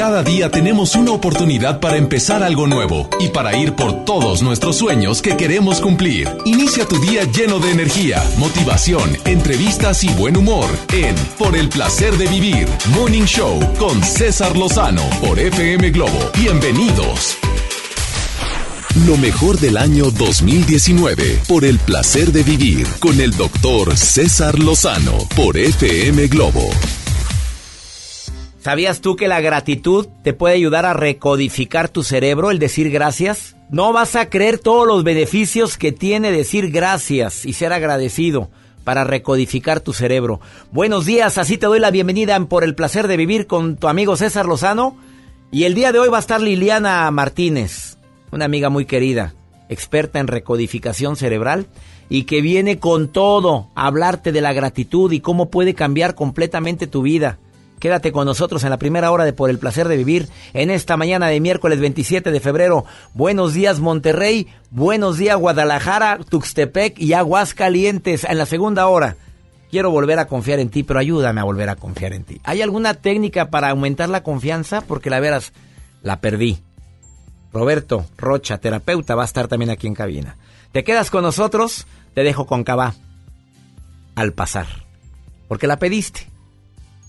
Cada día tenemos una oportunidad para empezar algo nuevo y para ir por todos nuestros sueños que queremos cumplir. Inicia tu día lleno de energía, motivación, entrevistas y buen humor en Por el placer de vivir, Morning Show con César Lozano por FM Globo. Bienvenidos. Lo mejor del año 2019 por el placer de vivir con el doctor César Lozano por FM Globo. ¿Sabías tú que la gratitud te puede ayudar a recodificar tu cerebro, el decir gracias? No vas a creer todos los beneficios que tiene decir gracias y ser agradecido para recodificar tu cerebro. Buenos días, así te doy la bienvenida por el placer de vivir con tu amigo César Lozano. Y el día de hoy va a estar Liliana Martínez, una amiga muy querida, experta en recodificación cerebral y que viene con todo a hablarte de la gratitud y cómo puede cambiar completamente tu vida. Quédate con nosotros en la primera hora de Por el Placer de Vivir en esta mañana de miércoles 27 de febrero. Buenos días Monterrey, buenos días Guadalajara, Tuxtepec y Aguascalientes en la segunda hora. Quiero volver a confiar en ti, pero ayúdame a volver a confiar en ti. ¿Hay alguna técnica para aumentar la confianza? Porque la veras, la perdí. Roberto Rocha, terapeuta, va a estar también aquí en cabina. ¿Te quedas con nosotros? Te dejo con Cabá. Al pasar. Porque la pediste.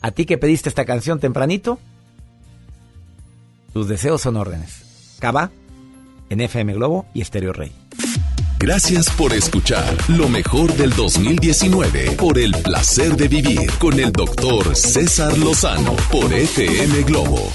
A ti que pediste esta canción tempranito, tus deseos son órdenes. Cava en FM Globo y Estéreo Rey. Gracias por escuchar lo mejor del 2019 por el placer de vivir con el doctor César Lozano por FM Globo.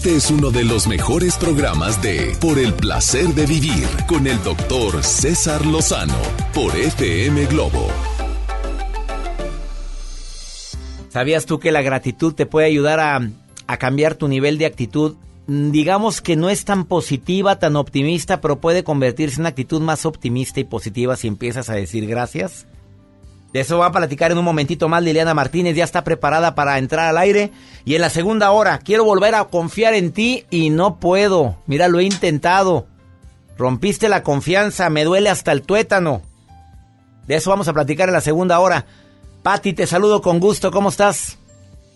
Este es uno de los mejores programas de Por el placer de vivir con el doctor César Lozano por FM Globo. ¿Sabías tú que la gratitud te puede ayudar a, a cambiar tu nivel de actitud? Mm, Digamos que no es tan positiva, tan optimista, pero puede convertirse en una actitud más optimista y positiva si empiezas a decir gracias. De eso va a platicar en un momentito más. Liliana Martínez ya está preparada para entrar al aire. Y en la segunda hora, quiero volver a confiar en ti y no puedo. Mira, lo he intentado. Rompiste la confianza, me duele hasta el tuétano. De eso vamos a platicar en la segunda hora. Pati, te saludo con gusto. ¿Cómo estás?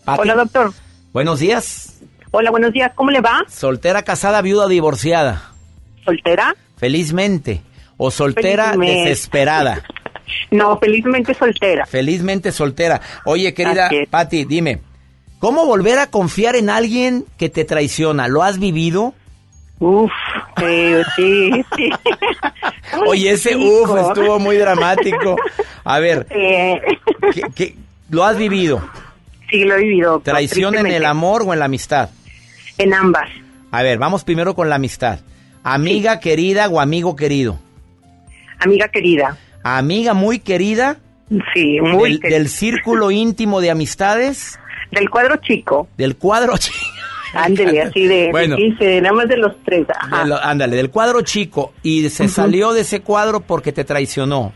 Pati. Hola, doctor. Buenos días. Hola, buenos días. ¿Cómo le va? Soltera, casada, viuda divorciada. ¿Soltera? Felizmente. O soltera Felizmente. desesperada. No, felizmente soltera. Felizmente soltera. Oye, querida. Patti, dime, ¿cómo volver a confiar en alguien que te traiciona? ¿Lo has vivido? Uf, eh, sí, sí. ¿Cómo le Oye, ese uf estuvo muy dramático. A ver, Eh, ¿qué, qué- lo has vivido? sí, lo he vivido. ¿Traición en el amor o en la amistad? En ambas. A ver, vamos primero con la amistad. Amiga querida o amigo querido. Amiga querida. Amiga muy querida Sí, muy del, querida. del círculo íntimo de amistades, Del cuadro chico. del cuadro chico. Ándele, así de, Bueno. de 15, nada más de los tres. Ajá. De lo- ándale, del cuadro chico y se salió de ese cuadro porque te traicionó.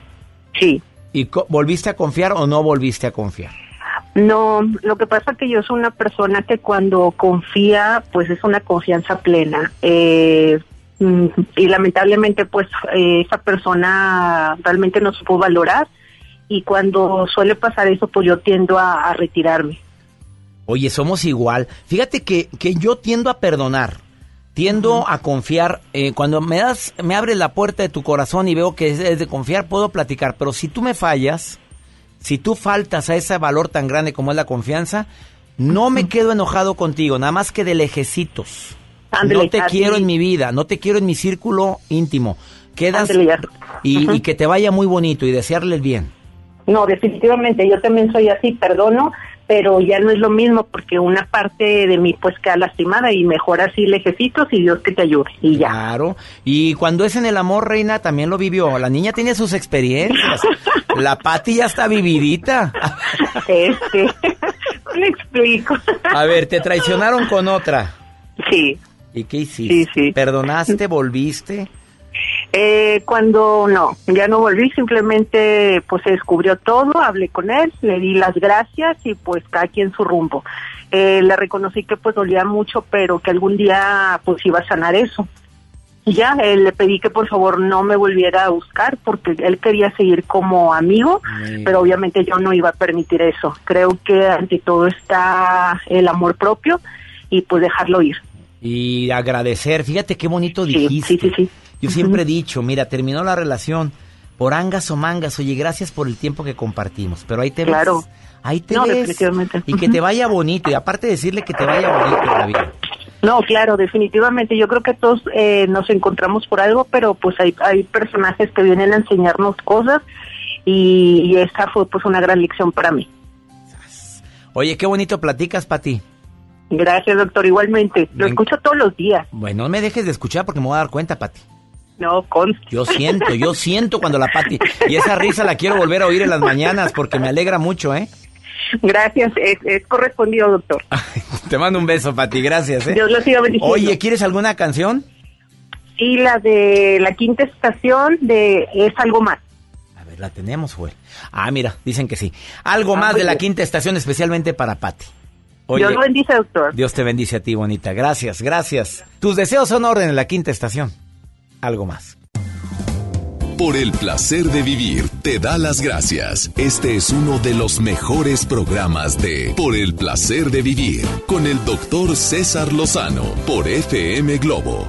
Sí. ¿Y co- volviste a confiar o no volviste a confiar? No, lo que pasa es que yo soy una persona que cuando confía, pues es una confianza plena. Eh, y lamentablemente, pues eh, esa persona realmente no supo valorar. Y cuando suele pasar eso, pues yo tiendo a, a retirarme. Oye, somos igual. Fíjate que, que yo tiendo a perdonar, tiendo a confiar. eh, cuando me das, me abres la puerta de tu corazón y veo que es, es de confiar, puedo platicar. Pero si tú me fallas, si tú faltas a ese valor tan grande como es la confianza, no me quedo enojado contigo, nada más que de lejecitos. No te así. quiero en mi vida, no te quiero en mi círculo íntimo. Quedas y, que te vaya muy bonito y desearle el bien. No, definitivamente, yo también soy así, perdono, pero ya no es lo mismo porque una parte de mí pues queda lastimada y mejor así lejecitos y Dios que te ayude y ya. Claro. Y cuando es en el amor, reina, también lo vivió. La niña tiene sus experiencias. La Pati ya está vividita. Este, le explico. A ver, te traicionaron con otra. Sí. ¿Y qué hiciste? Sí, sí. ¿Perdonaste? ¿Volviste? Eh, cuando no, ya no volví, simplemente pues se descubrió todo, hablé con él, le di las gracias y pues cada quien su rumbo. Eh, le reconocí que pues dolía mucho, pero que algún día pues iba a sanar eso. Y ya, eh, le pedí que por favor no me volviera a buscar porque él quería seguir como amigo, Sí. pero obviamente yo no iba a permitir eso. Creo que ante todo está el amor propio y pues dejarlo ir. Y agradecer. Fíjate qué bonito dijiste. sí, sí, sí. Yo siempre he dicho, mira, terminó la relación por angas o mangas. Oye, gracias por el tiempo que compartimos. Pero ahí te Claro. ves. Ahí te No, ves. Y que te vaya bonito. Y aparte decirle que te vaya bonito la vida. No, claro, definitivamente. Yo creo que todos eh, nos encontramos por algo, pero pues hay, hay personajes que vienen a enseñarnos cosas y, y esa fue pues una gran lección para mí. Oye, qué bonito platicas, Pati. Gracias, doctor. Igualmente. Lo Ven- escucho todos los días. Bueno, no me dejes de escuchar porque me voy a dar cuenta, Pati. No, con... Yo siento, yo siento cuando la Pati. Y esa risa la quiero volver a oír en las mañanas porque me alegra mucho, ¿eh? Gracias. Es, es correspondido, doctor. Te mando un beso, Pati, gracias, ¿eh? Dios lo siga bendiciendo. Oye, ¿quieres alguna canción? Y la de la quinta estación de Es algo más. A ver, la tenemos, güey. Ah, mira, dicen que sí. Algo Ah, más de la quinta estación especialmente para Pati. Oye, Dios lo bendice, doctor. Dios te bendice a ti, bonita. Gracias, gracias. Tus deseos son orden en la quinta estación. Algo más. Por el placer de vivir, te da las gracias. Este es uno de los mejores programas de Por el placer de vivir con el doctor César Lozano por FM Globo.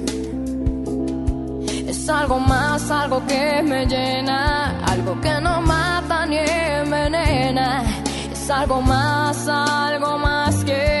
Es algo más, algo que me llena, algo que no mata ni envenena. Es algo más, algo más que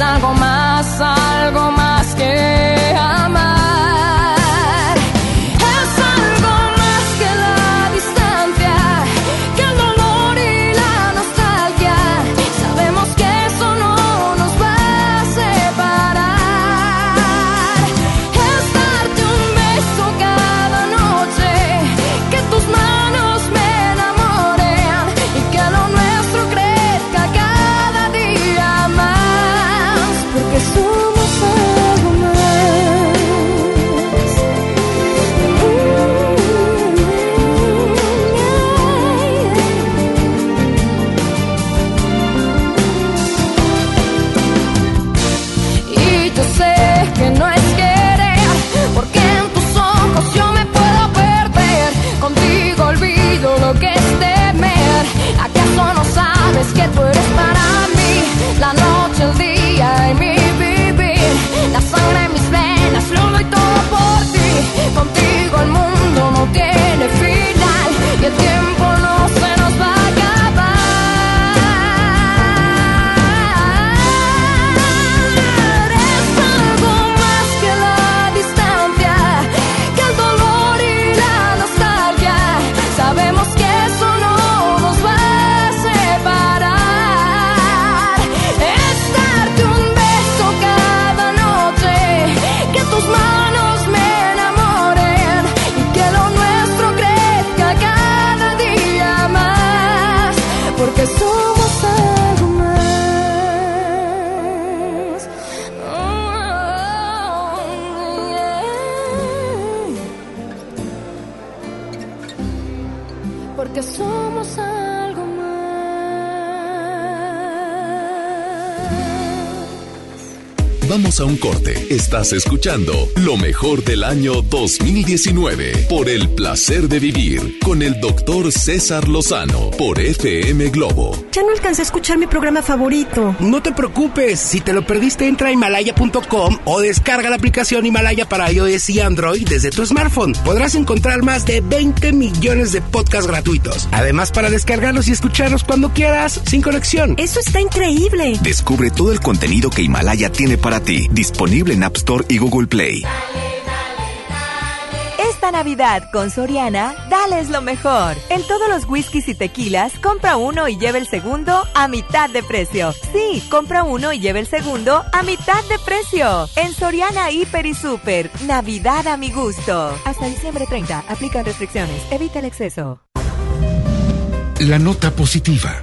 algo más, algo más Contigo el mundo no tiene final y el tiempo no se a un corte. Estás escuchando lo mejor del año 2019 por el placer de vivir con el doctor César Lozano por FM Globo. Ya no alcancé a escuchar mi programa favorito. No te preocupes, si te lo perdiste entra a himalaya.com o descarga la aplicación Himalaya para iOS y Android desde tu smartphone. Podrás encontrar más de 20 millones de podcasts gratuitos. Además para descargarlos y escucharlos cuando quieras, sin conexión. Eso está increíble. Descubre todo el contenido que Himalaya tiene para ti, disponible en App Store y Google Play. Esta Navidad con Soriana, dales lo mejor. En todos los whiskies y tequilas, compra uno y lleva el segundo a mitad de precio. Sí, compra uno y lleva el segundo a mitad de precio. En Soriana Hiper y Super, Navidad a mi gusto. Hasta diciembre 30, aplican restricciones. Evita el exceso. La nota positiva.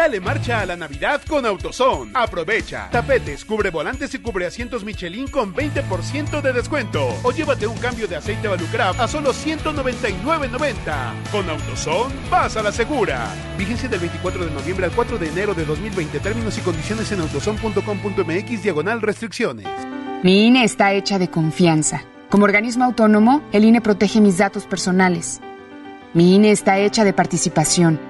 Dale marcha a la Navidad con AutoZone. Aprovecha. Tapetes, cubre volantes y cubre asientos Michelin con 20% de descuento. O llévate un cambio de aceite Valucraft a solo 199.90. Con AutoZone, vas a la segura. Vigencia del 24 de noviembre al 4 de enero de 2020. Términos y condiciones en autozone.com.mx diagonal restricciones. Mi INE está hecha de confianza. Como organismo autónomo, el INE protege mis datos personales. Mi INE está hecha de participación.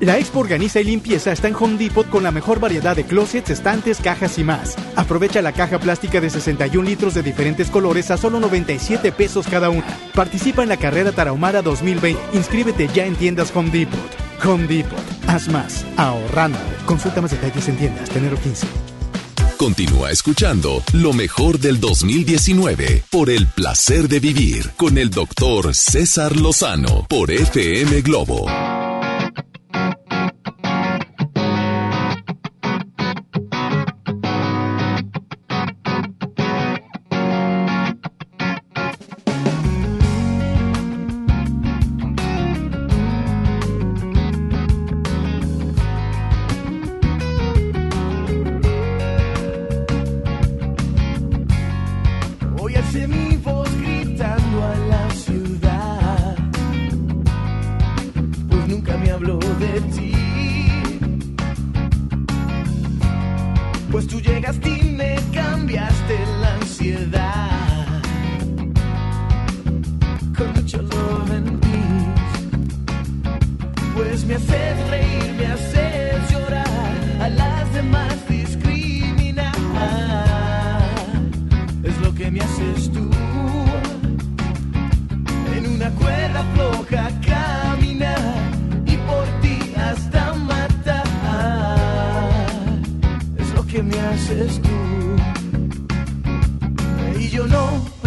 La Expo Organiza y Limpieza está en Home Depot con la mejor variedad de closets, estantes, cajas y más. Aprovecha la caja plástica de 61 litros de diferentes colores a solo 97 pesos cada una. Participa en la carrera Tarahumara 2020. Inscríbete ya en tiendas Home Depot. Home Depot. Haz más. Ahorrando. Consulta más detalles en tiendas. Tenero 15. Continúa escuchando lo mejor del 2019 por el placer de vivir con el doctor César Lozano por FM Globo. Thank you.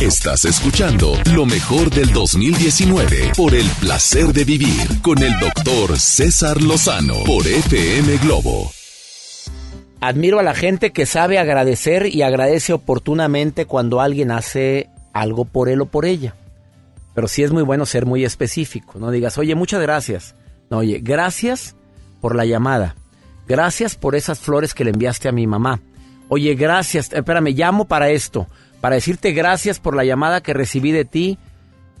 Estás escuchando lo mejor del 2019 por el placer de vivir con el doctor César Lozano por FM Globo. Admiro a la gente que sabe agradecer y agradece oportunamente cuando alguien hace algo por él o por ella. Pero sí es muy bueno ser muy específico. No digas, oye, muchas gracias. No, oye, gracias por la llamada. Gracias por esas flores que le enviaste a mi mamá. Oye, gracias. Espérame, llamo para esto. Para decirte gracias por la llamada que recibí de ti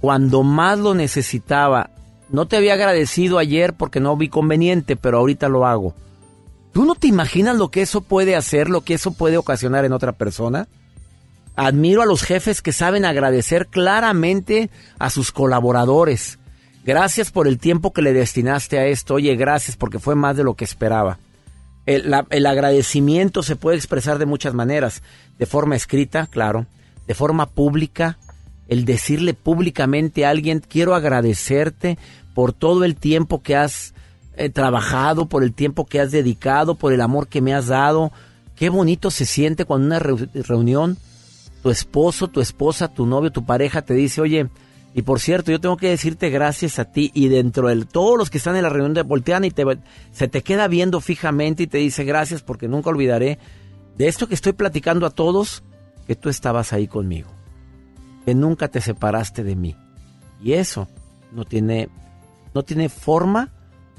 cuando más lo necesitaba. No te había agradecido ayer porque no vi conveniente, pero ahorita lo hago. ¿Tú no te imaginas lo que eso puede hacer, lo que eso puede ocasionar en otra persona? Admiro a los jefes que saben agradecer claramente a sus colaboradores. Gracias por el tiempo que le destinaste a esto. Oye, gracias porque fue más de lo que esperaba. El, agradecimiento se puede expresar de muchas maneras. De forma escrita, claro. De forma pública. El decirle públicamente a alguien, quiero agradecerte por todo el tiempo que has eh, trabajado, por el tiempo que has dedicado, por el amor que me has dado. Qué bonito se siente cuando en una reu- reunión tu esposo, tu esposa, tu novio, tu pareja te dice, oye, y por cierto, yo tengo que decirte gracias a ti y dentro de todos los que están en la reunión te voltean y te, se te queda viendo fijamente y te dice gracias porque nunca olvidaré de esto que estoy platicando a todos, que tú estabas ahí conmigo, que nunca te separaste de mí. Y eso no tiene, no tiene forma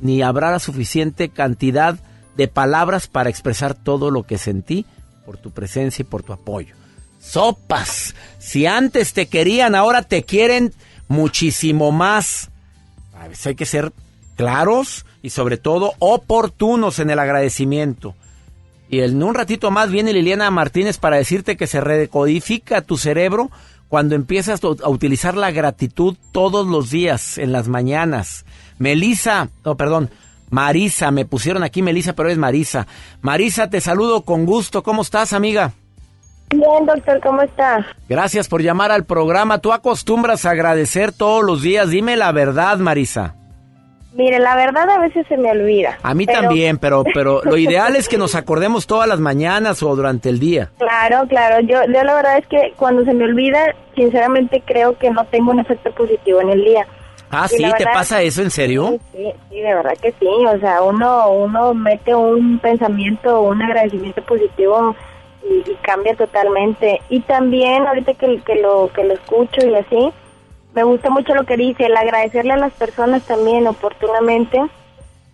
ni habrá la suficiente cantidad de palabras para expresar todo lo que sentí por tu presencia y por tu apoyo. Sopas, si antes te querían, ahora te quieren muchísimo más. A veces hay que ser claros y sobre todo oportunos en el agradecimiento. Y en un ratito más viene Liliana Martínez para decirte que se recodifica tu cerebro cuando empiezas a utilizar la gratitud todos los días, en las mañanas. Melisa, no, perdón, Marisa, me pusieron aquí Melisa, pero es Marisa. Marisa, te saludo con gusto. ¿Cómo estás, amiga? Bien, doctor, ¿cómo está? Gracias por llamar al programa. Tú acostumbras a agradecer todos los días. Dime la verdad, Marisa. Mire, la verdad a veces se me olvida. A mí pero- también, pero, pero lo ideal es que nos acordemos todas las mañanas o durante el día. Claro, claro. Yo, yo la verdad es que cuando se me olvida, sinceramente creo que no tengo un efecto positivo en el día. Ah, Y sí, ¿te pasa eso en serio? Sí, sí, de verdad que sí. O sea, uno, uno mete un pensamiento, un agradecimiento positivo y, y cambia totalmente. Y también ahorita que, que lo que lo escucho y así, me gusta mucho lo que dice, el agradecerle a las personas también oportunamente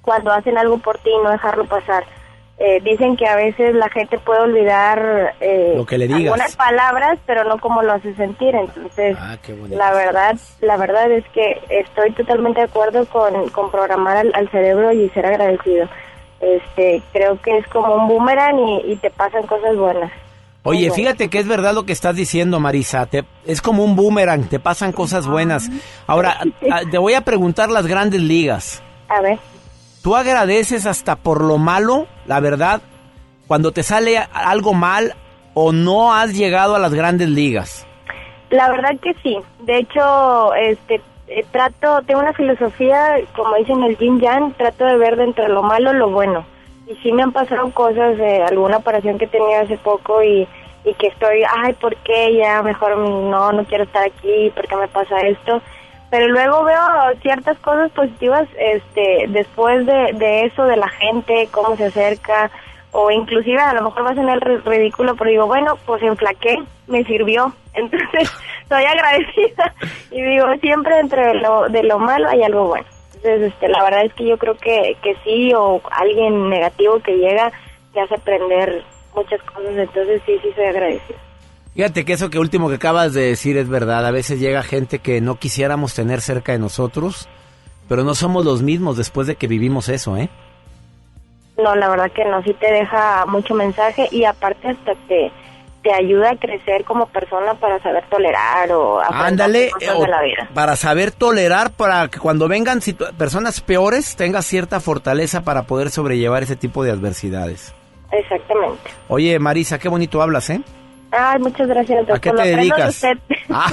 cuando hacen algo por ti, no dejarlo pasar. Eh, dicen que a veces la gente puede olvidar eh, Lo que le digas. algunas palabras, pero no como lo hace sentir. Entonces, Ah, la verdad, la verdad es que estoy totalmente de acuerdo con, con programar al, al cerebro y ser agradecido. Este, creo que es como un boomerang y, y te pasan cosas buenas. Oye, fíjate que es verdad lo que estás diciendo, Marisa. Te- es como un boomerang, te pasan cosas buenas. Ahora, a- te voy a preguntar las grandes ligas. A ver. ¿Tú agradeces hasta por lo malo, la verdad, cuando te sale algo mal o no has llegado a las grandes ligas? La verdad que sí. De hecho, este eh, trato, tengo una filosofía, como dicen el yin yang, trato de ver de entre lo malo lo bueno. Y sí me han pasado cosas, de alguna operación que tenía hace poco y, y que estoy, ay, ¿por qué? Ya mejor no, no quiero estar aquí, ¿por qué me pasa esto? Pero luego veo ciertas cosas positivas este después de, de eso, de la gente, cómo se acerca, o inclusive a lo mejor va a sonar ri- ridículo, pero digo, bueno, pues enflaqué, me sirvió. Entonces, estoy agradecida y digo, siempre entre lo, de lo malo hay algo bueno. Entonces, este, la verdad es que yo creo que, que sí, o alguien negativo que llega te hace aprender muchas cosas, entonces sí, sí soy agradecida. Fíjate que eso que último que acabas de decir es verdad. A veces llega gente que no quisiéramos tener cerca de nosotros, pero no somos los mismos después de que vivimos eso, ¿eh? No, la verdad que no, sí te deja mucho mensaje y aparte hasta te, te ayuda a crecer como persona para saber tolerar o Ándale, cosas o- de la vida. para saber tolerar, para que cuando vengan personas peores tengas cierta fortaleza para poder sobrellevar ese tipo de adversidades. Exactamente. Oye, Marisa, qué bonito hablas, ¿eh? Ay, muchas gracias, doctor. ¿A qué Lo te de dedicas? usted. Ah,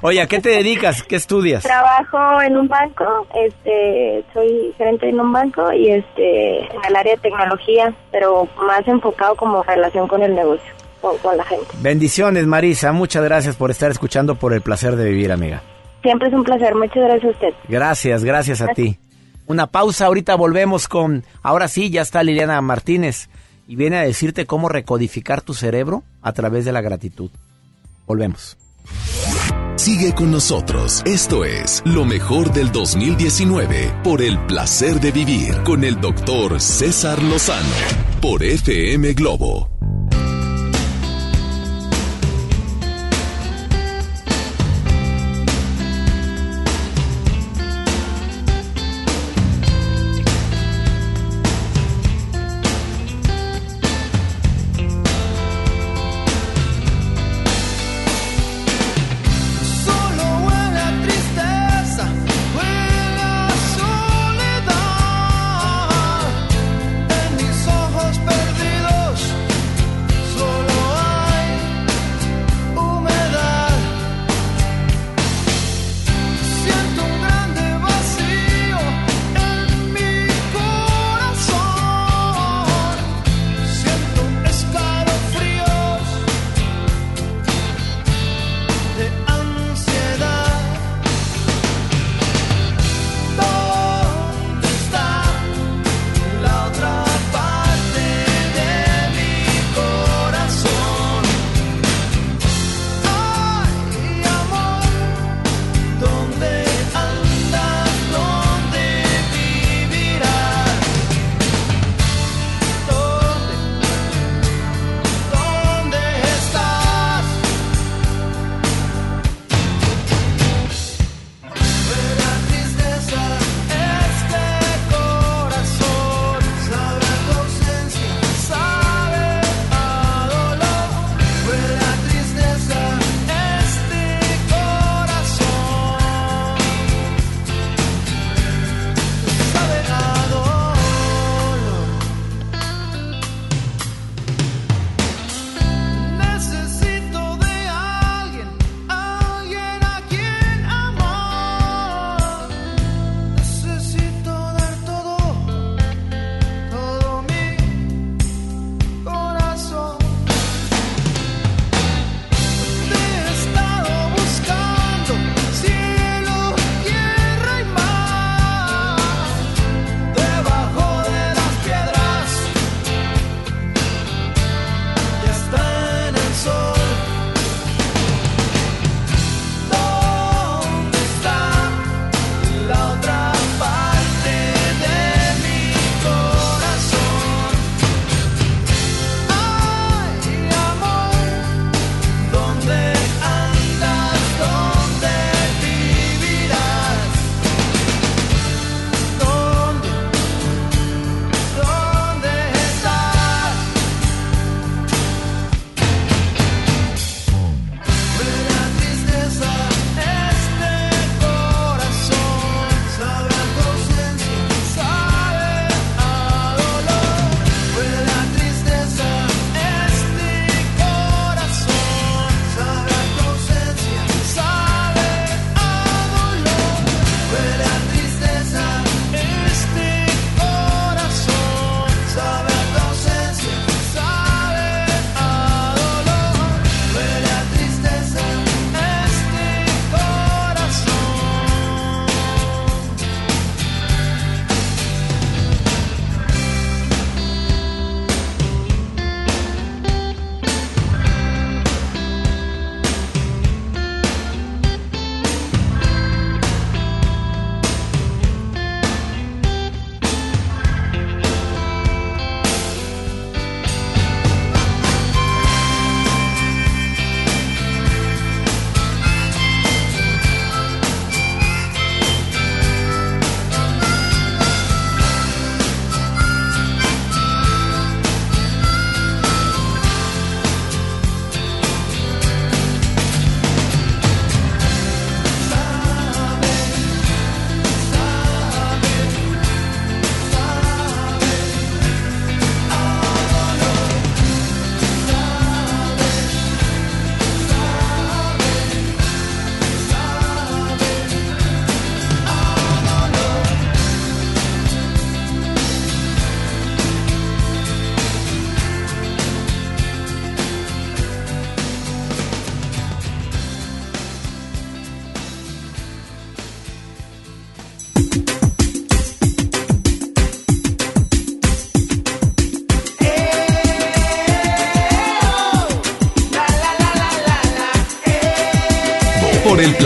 oye, ¿a qué te dedicas? ¿Qué estudias? Trabajo en un banco, este, soy gerente en un banco y este, en el área de tecnología, pero más enfocado como relación con el negocio, con, con la gente. Bendiciones, Marisa. Muchas gracias por estar escuchando por el placer de vivir, amiga. Siempre es un placer, muchas gracias a usted. Gracias, gracias a ti. Una pausa, ahorita volvemos con... Ahora sí, ya está Liliana Martínez y viene a decirte cómo recodificar tu cerebro a través de la gratitud. Volvemos. Sigue con nosotros. Esto es lo mejor del 2019 por el placer de vivir con el doctor César Lozano por FM Globo.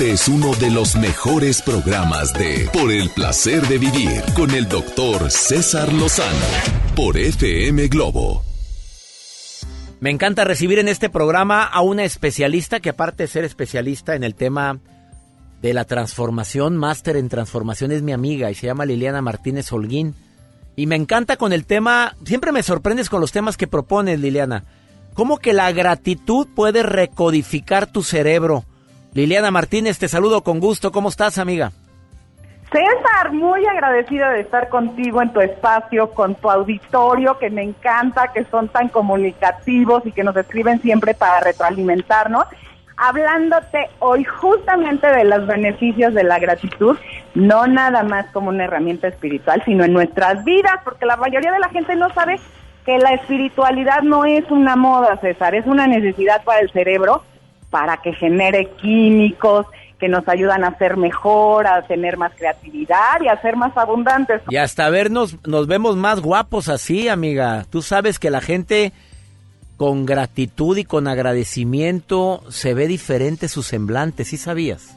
Este es uno de los mejores programas de Por el placer de vivir con el doctor César Lozano por FM Globo. Me encanta recibir en este programa a una especialista que aparte de ser especialista en el tema de la transformación, máster en transformación, es mi amiga y se llama Liliana Martínez Holguín. Y me encanta con el tema, siempre me sorprendes con los temas que propones, Liliana. ¿Cómo que la gratitud puede recodificar tu cerebro? Liliana Martínez, te saludo con gusto. ¿Cómo estás, amiga? César, muy agradecida de estar contigo en tu espacio, con tu auditorio, que me encanta, que son tan comunicativos y que nos escriben siempre para retroalimentarnos. Hablándote hoy justamente de los beneficios de la gratitud, no nada más como una herramienta espiritual, sino en nuestras vidas, porque la mayoría de la gente no sabe que la espiritualidad no es una moda, César, es una necesidad para el cerebro para que genere químicos que nos ayudan a ser mejor, a tener más creatividad y a ser más abundantes. Y hasta vernos, nos vemos más guapos así, amiga. Tú sabes que la gente con gratitud y con agradecimiento se ve diferente su semblante, ¿sí sabías?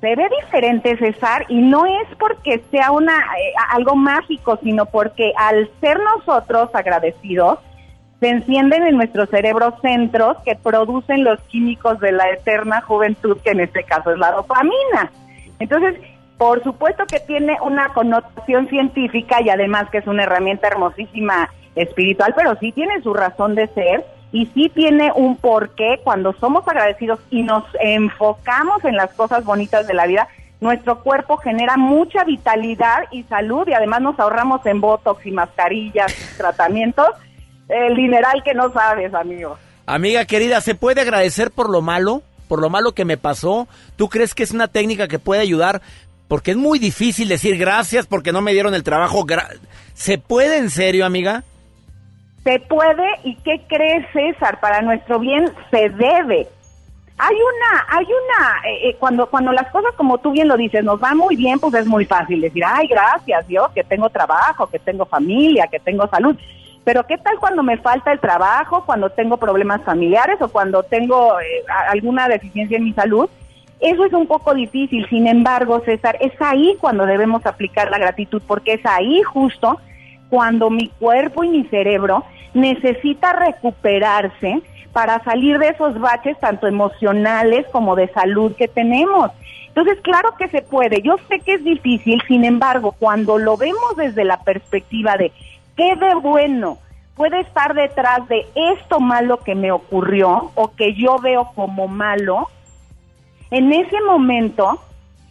Se ve diferente, César, y no es porque sea una eh, algo mágico, sino porque al ser nosotros agradecidos, se encienden en nuestro cerebro centros que producen los químicos de la eterna juventud, que en este caso es la dopamina. Entonces, por supuesto que tiene una connotación científica y además que es una herramienta hermosísima espiritual, pero sí tiene su razón de ser y sí tiene un porqué cuando somos agradecidos y nos enfocamos en las cosas bonitas de la vida. Nuestro cuerpo genera mucha vitalidad y salud y además nos ahorramos en botox y mascarillas, tratamientos el dineral que no sabes, amigo. Amiga querida, ¿se puede agradecer por lo malo? Por lo malo que me pasó. ¿Tú crees que es una técnica que puede ayudar? Porque es muy difícil decir gracias porque no me dieron el trabajo. ¿Se puede en serio, amiga? Se puede y ¿qué crees, César? Para nuestro bien se debe. Hay una, hay una, eh, eh, cuando, cuando las cosas como tú bien lo dices, nos van muy bien, pues es muy fácil decir, ay, gracias Dios, que tengo trabajo, que tengo familia, que tengo salud. Pero ¿qué tal cuando me falta el trabajo, cuando tengo problemas familiares o cuando tengo eh, alguna deficiencia en mi salud? Eso es un poco difícil. Sin embargo, César, es ahí cuando debemos aplicar la gratitud, porque es ahí justo cuando mi cuerpo y mi cerebro necesita recuperarse para salir de esos baches tanto emocionales como de salud que tenemos. Entonces, claro que se puede. Yo sé que es difícil, sin embargo, cuando lo vemos desde la perspectiva de ¿Qué de bueno puede estar detrás de esto malo que me ocurrió o que yo veo como malo? En ese momento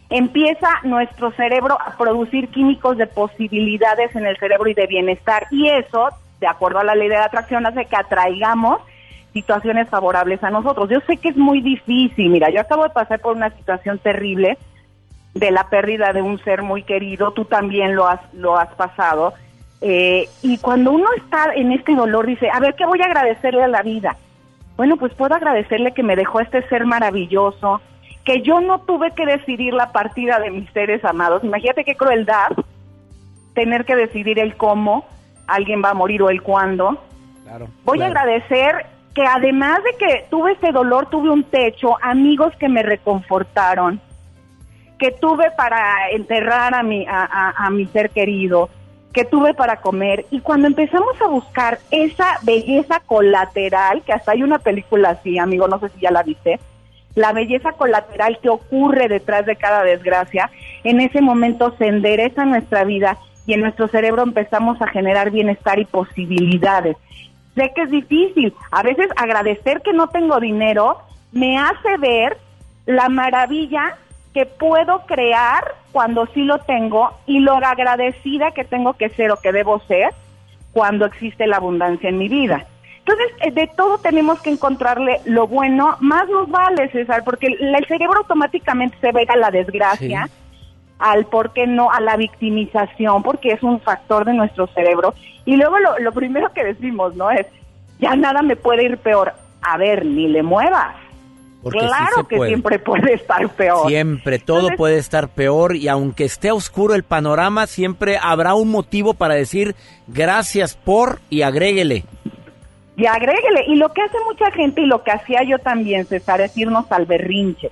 empieza nuestro cerebro a producir químicos de posibilidades en el cerebro y de bienestar. Y eso, de acuerdo a la ley de la atracción, hace que atraigamos situaciones favorables a nosotros. Yo sé que es muy difícil. Mira, yo acabo de pasar por una situación terrible de la pérdida de un ser muy querido. Tú también lo has, lo has pasado. Eh, y cuando uno está en este dolor, dice, a ver, ¿qué voy a agradecerle a la vida? Bueno, pues puedo agradecerle que me dejó este ser maravilloso, que yo no tuve que decidir la partida de mis seres amados. Imagínate qué crueldad tener que decidir el cómo alguien va a morir o el cuándo. voy a agradecer que además de que tuve este dolor, tuve un techo, amigos que me reconfortaron, que tuve para enterrar a mi, a mi ser querido, que tuve para comer y cuando empezamos a buscar esa belleza colateral, que hasta hay una película así, amigo, no sé si ya la viste, la belleza colateral que ocurre detrás de cada desgracia, en ese momento se endereza nuestra vida y en nuestro cerebro empezamos a generar bienestar y posibilidades. Sé que es difícil, a veces agradecer que no tengo dinero me hace ver la maravilla que puedo crear cuando sí lo tengo y lo agradecida que tengo que ser o que debo ser cuando existe la abundancia en mi vida. Entonces, eh, de todo tenemos que encontrarle lo bueno, más nos vale, César, porque el, cerebro automáticamente se ve a la desgracia, al por qué no, a la victimización, porque es un factor de nuestro cerebro. Y luego lo, lo primero que decimos, ¿no? Es, ya nada me puede ir peor. A ver, ni le muevas claro que siempre puede estar peor. Siempre, todo puede estar peor y aunque esté oscuro el panorama, siempre habrá un motivo para decir gracias por y agréguele. Y agréguele. Y lo que hace mucha gente y lo que hacía yo también, César, es irnos al berrinche,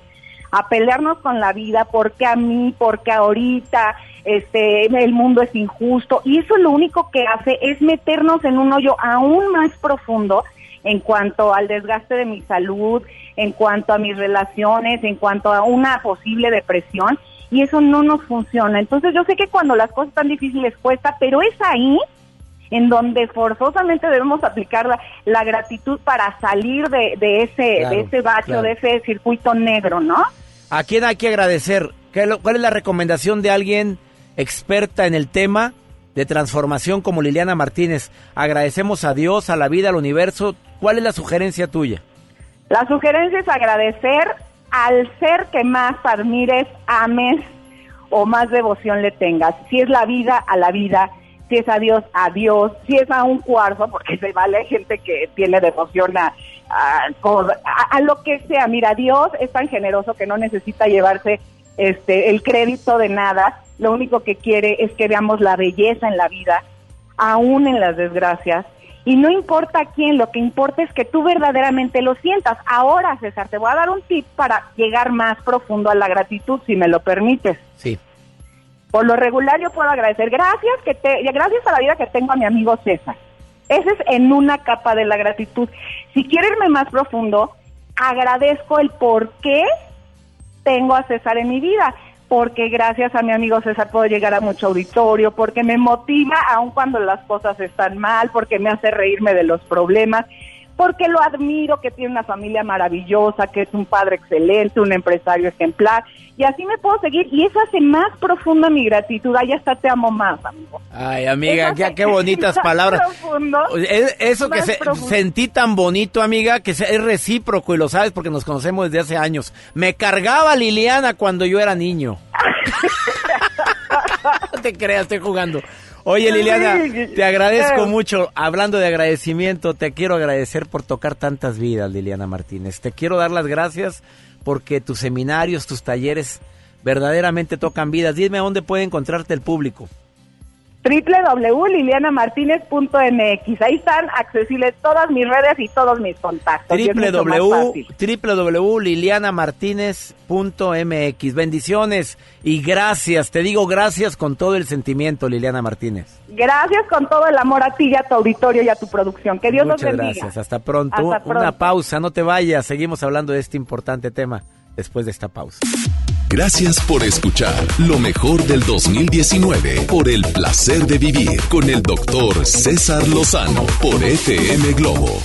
a pelearnos con la vida, porque a mí, porque ahorita este el mundo es injusto. Y eso lo único que hace es meternos en un hoyo aún más profundo en cuanto al desgaste de mi salud, en cuanto a mis relaciones, en cuanto a una posible depresión, y eso no nos funciona. Entonces yo sé que cuando las cosas están difíciles cuesta, pero es ahí en donde forzosamente debemos aplicar la, gratitud para salir de, ese, de ese bacho, de ese circuito negro, ¿no? ¿A quién hay que agradecer? ¿Cuál es la recomendación de alguien experta en el tema de transformación como Liliana Martínez? Agradecemos a Dios, a la vida, al universo. ¿Cuál es la sugerencia tuya? La sugerencia es agradecer al ser que más admires, ames o más devoción le tengas. Si es la vida, a la vida. Si es a Dios, a Dios. Si es a un cuarzo, porque se vale gente que tiene devoción a a, a- a lo que sea. Mira, Dios es tan generoso que no necesita llevarse este el crédito de nada. Lo único que quiere es que veamos la belleza en la vida, aún en las desgracias. Y no importa quién, lo que importa es que tú verdaderamente lo sientas. Ahora, César, te voy a dar un tip para llegar más profundo a la gratitud, si me lo permites. Sí. Por lo regular yo puedo agradecer, gracias que te, gracias a la vida que tengo a mi amigo César. Ese es en una capa de la gratitud. Si quiero irme más profundo, agradezco el por qué tengo a César en mi vida. Porque gracias a mi amigo César puedo llegar a mucho auditorio, porque me motiva aun cuando las cosas están mal, porque me hace reírme de los problemas, porque lo admiro, que tiene una familia maravillosa, que es un padre excelente, un empresario ejemplar, y así me puedo seguir, y eso hace más profunda mi gratitud, ahí hasta te amo más, amigo. Ay, amiga, Eso qué, bonitas palabras. profundo, Es- Eso que se- sentí tan bonito, amiga, que es recíproco y lo sabes porque nos conocemos desde hace años. Me cargaba Liliana cuando yo era niño. no te creas, estoy jugando. Oye, Liliana, te agradezco Eh. mucho. Hablando de agradecimiento, te quiero agradecer por tocar tantas vidas, Liliana Martínez. Te quiero dar las gracias porque tus seminarios, tus talleres verdaderamente tocan vidas. Dime a dónde puede encontrarte el público. www.lilianamartinez.mx. Ahí están accesibles todas mis redes y todos mis contactos. www.lilianamartinez.mx. Bendiciones y gracias. Te digo gracias con todo el sentimiento, Liliana Martínez. Gracias con todo el amor a ti y a tu auditorio y a tu producción. Que Dios Muchas los bendiga. gracias. Hasta pronto. Hasta Una pronto. pausa, no te vayas. Seguimos hablando de este importante tema después de esta pausa. Gracias por escuchar lo mejor del 2019 por el placer de vivir con el doctor César Lozano por FM Globo.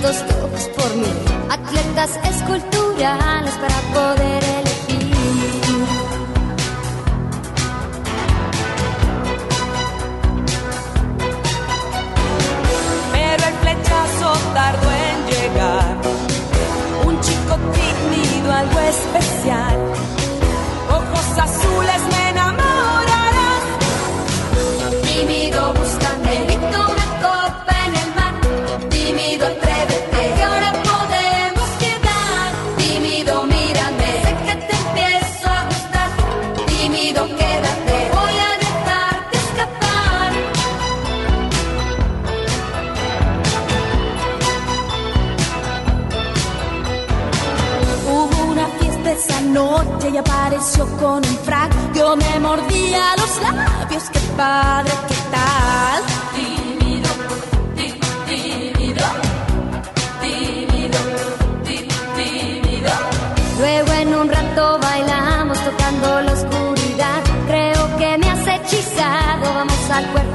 Loquitos todos por mí, atletas esculturales para poder elegir. pero el flechazo tardó en llegar. Un chico tímido, algo especial. Ojos azules con un frac. Yo me mordía los labios, qué padre, qué tal. Tímido, tí- tímido, tímido, tí- tímido. Luego en un rato bailamos tocando la oscuridad. Creo que me has hechizado, vamos al puerto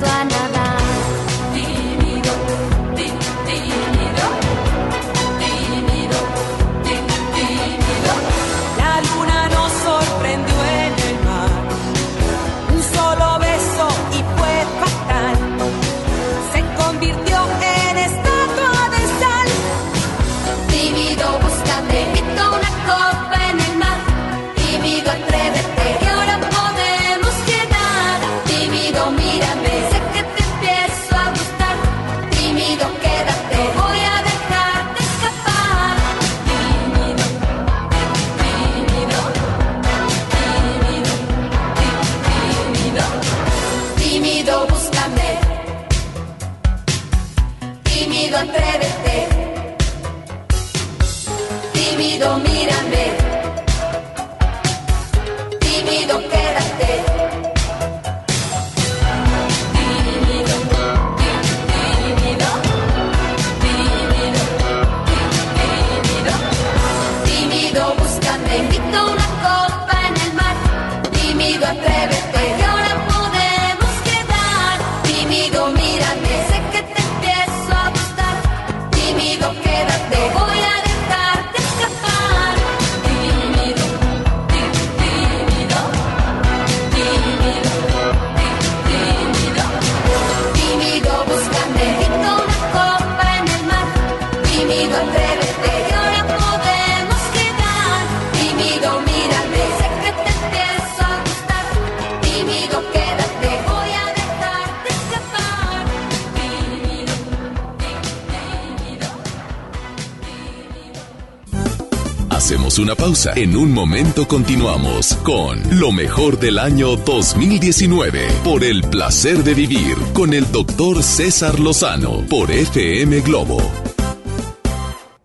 En un momento continuamos con lo mejor del año 2019 por el placer de vivir con el doctor César Lozano por FM Globo.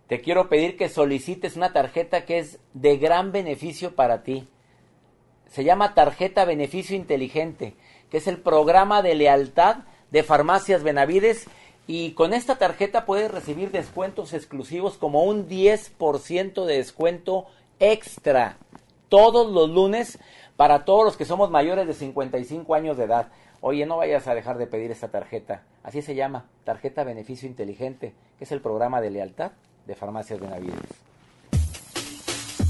Te quiero pedir que solicites una tarjeta que es de gran beneficio para ti. Se llama Tarjeta Beneficio Inteligente, que es el programa de lealtad de Farmacias Benavides y con esta tarjeta puedes recibir descuentos exclusivos como un 10% de descuento extra todos los lunes para todos los que somos mayores de 55 años de edad. Oye, no vayas a dejar de pedir esta tarjeta. Así se llama, Tarjeta Beneficio Inteligente, que es el programa de lealtad de Farmacias Benavides.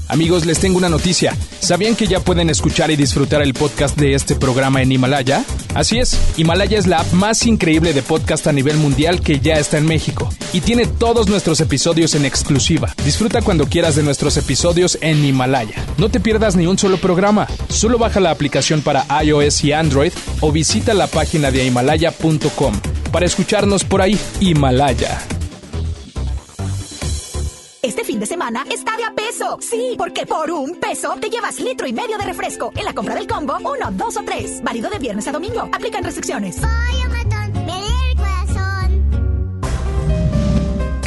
Amigos, les tengo una noticia. ¿Sabían que ya pueden escuchar y disfrutar el podcast de este programa en Himalaya? Así es, Himalaya es la app más increíble de podcast a nivel mundial que ya está en México y tiene todos nuestros episodios en exclusiva. Disfruta cuando quieras de nuestros episodios en Himalaya. No te pierdas ni un solo programa. Solo baja la aplicación para iOS y Android o visita la página de himalaya.com para escucharnos por ahí. Himalaya. Este fin de semana está de a peso. Sí, porque por un peso te llevas litro y medio de refresco. En la compra del combo, uno, dos o tres. Válido de viernes a domingo. Aplican restricciones.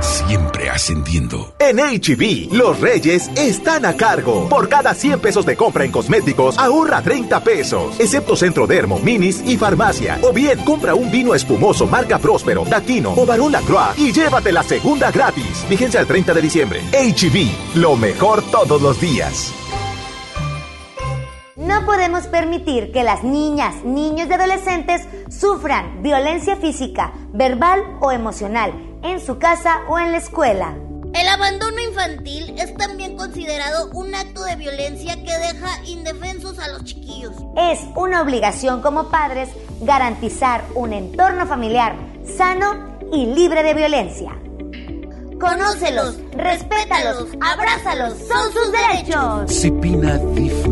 Siempre ascendiendo. En HB, los reyes están a cargo. Por cada 100 pesos de compra en cosméticos, ahorra 30 pesos. Excepto Centro Dermo, Minis y Farmacia. O bien, compra un vino espumoso marca Próspero, Datino o Barón Lacroix y llévate la segunda gratis. Vigencia el 30 de diciembre. HB, lo mejor todos los días. No podemos permitir que las niñas, niños y adolescentes sufran violencia física, verbal o emocional en su casa o en la escuela. El abandono infantil es también considerado un acto de violencia que deja indefensos a los chiquillos. Es una obligación como padres garantizar un entorno familiar sano y libre de violencia. Conócelos, respétalos, abrázalos, son sus derechos. Cipina DIF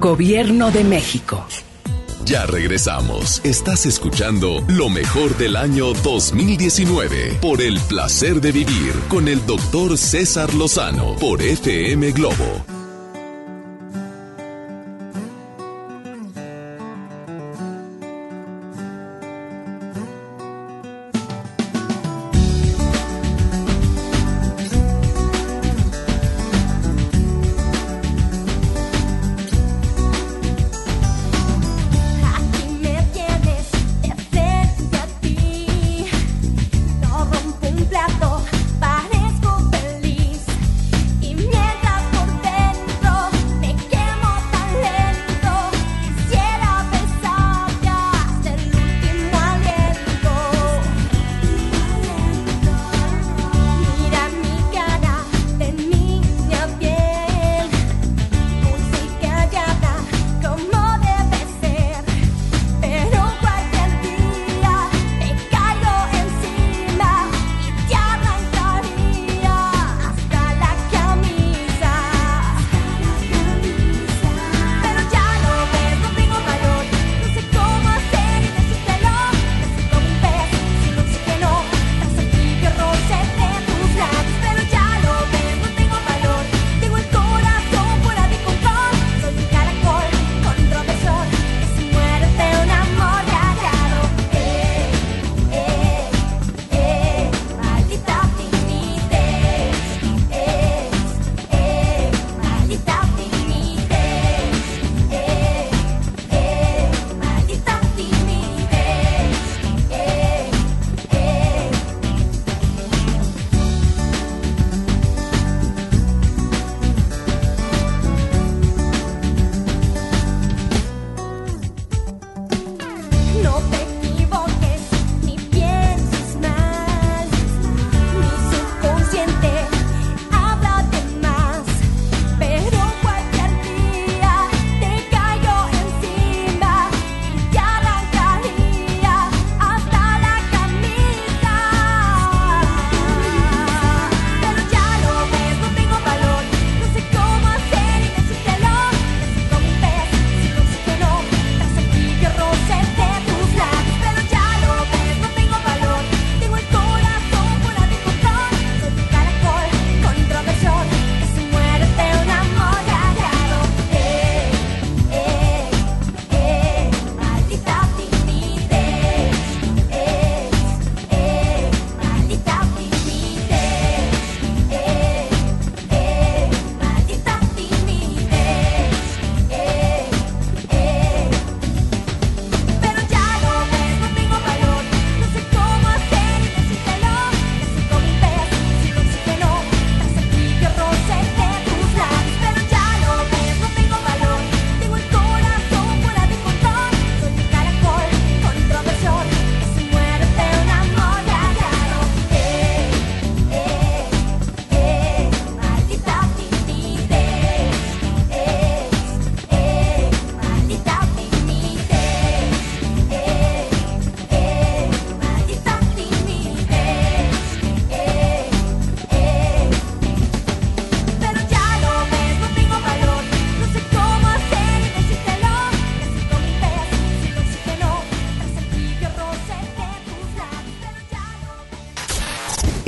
Gobierno de México. Ya regresamos. Estás escuchando lo mejor del año 2019 por el placer de vivir con el doctor César Lozano por FM Globo.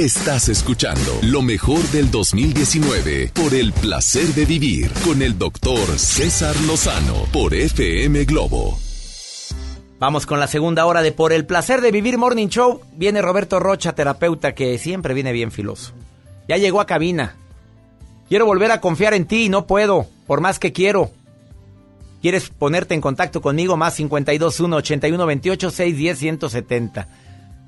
Estás escuchando lo mejor del 2019 por el placer de vivir con el doctor César Lozano por FM Globo. Vamos con la segunda hora de Por el placer de vivir Morning Show. Viene Roberto Rocha, terapeuta, que siempre viene bien filoso. Ya llegó a cabina. Quiero volver a confiar en ti y no puedo, por más que quiero. ¿Quieres ponerte en contacto conmigo? Más 521 81 28 610 170.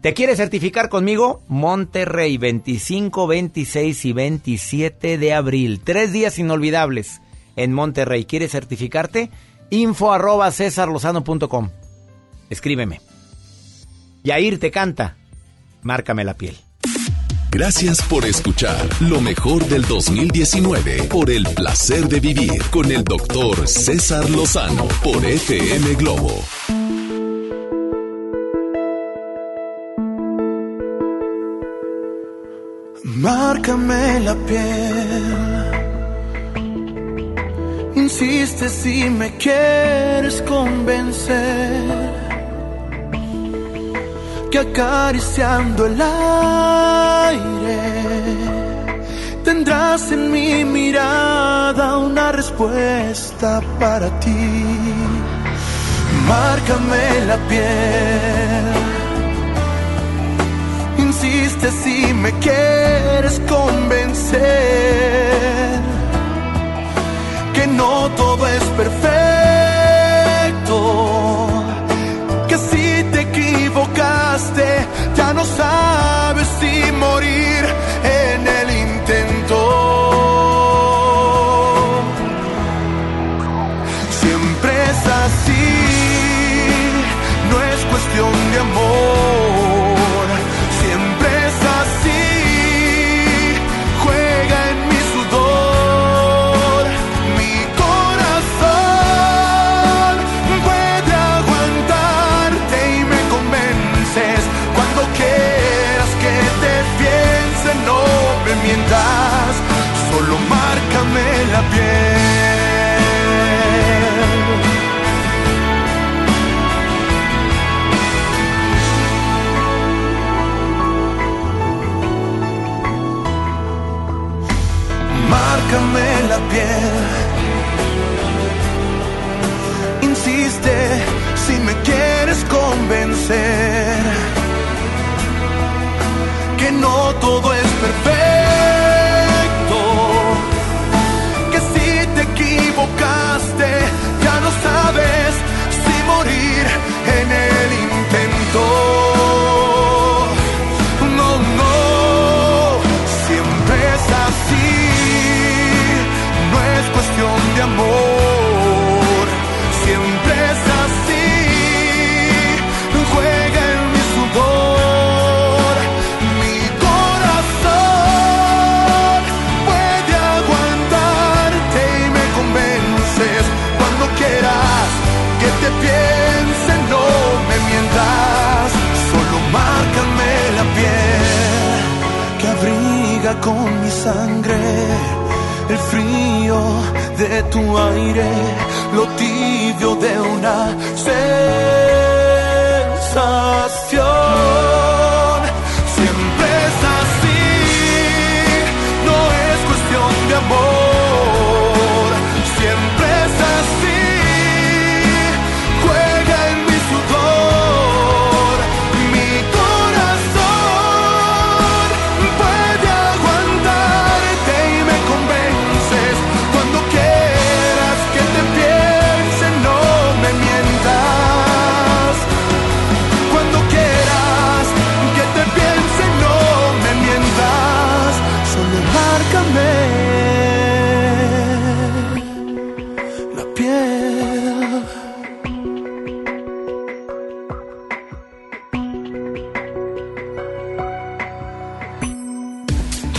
¿Te quieres certificar conmigo? Monterrey, 25, 26 y 27 de abril. Tres días inolvidables en Monterrey. ¿Quieres certificarte? Info arroba cesarlozano.com. Escríbeme. Yair te canta. Márcame la piel. Gracias por escuchar lo mejor del 2019 por el placer de vivir con el doctor César Lozano por FM Globo. Márcame la piel. Insiste si me quieres convencer que acariciando el aire tendrás en mi mirada una respuesta para ti. Márcame la piel si me quieres convencer que no todo es perfecto, que si te equivocaste ya no sabes si morir Márcame con mi sangre el frío de tu aire, lo tibio de una sensación.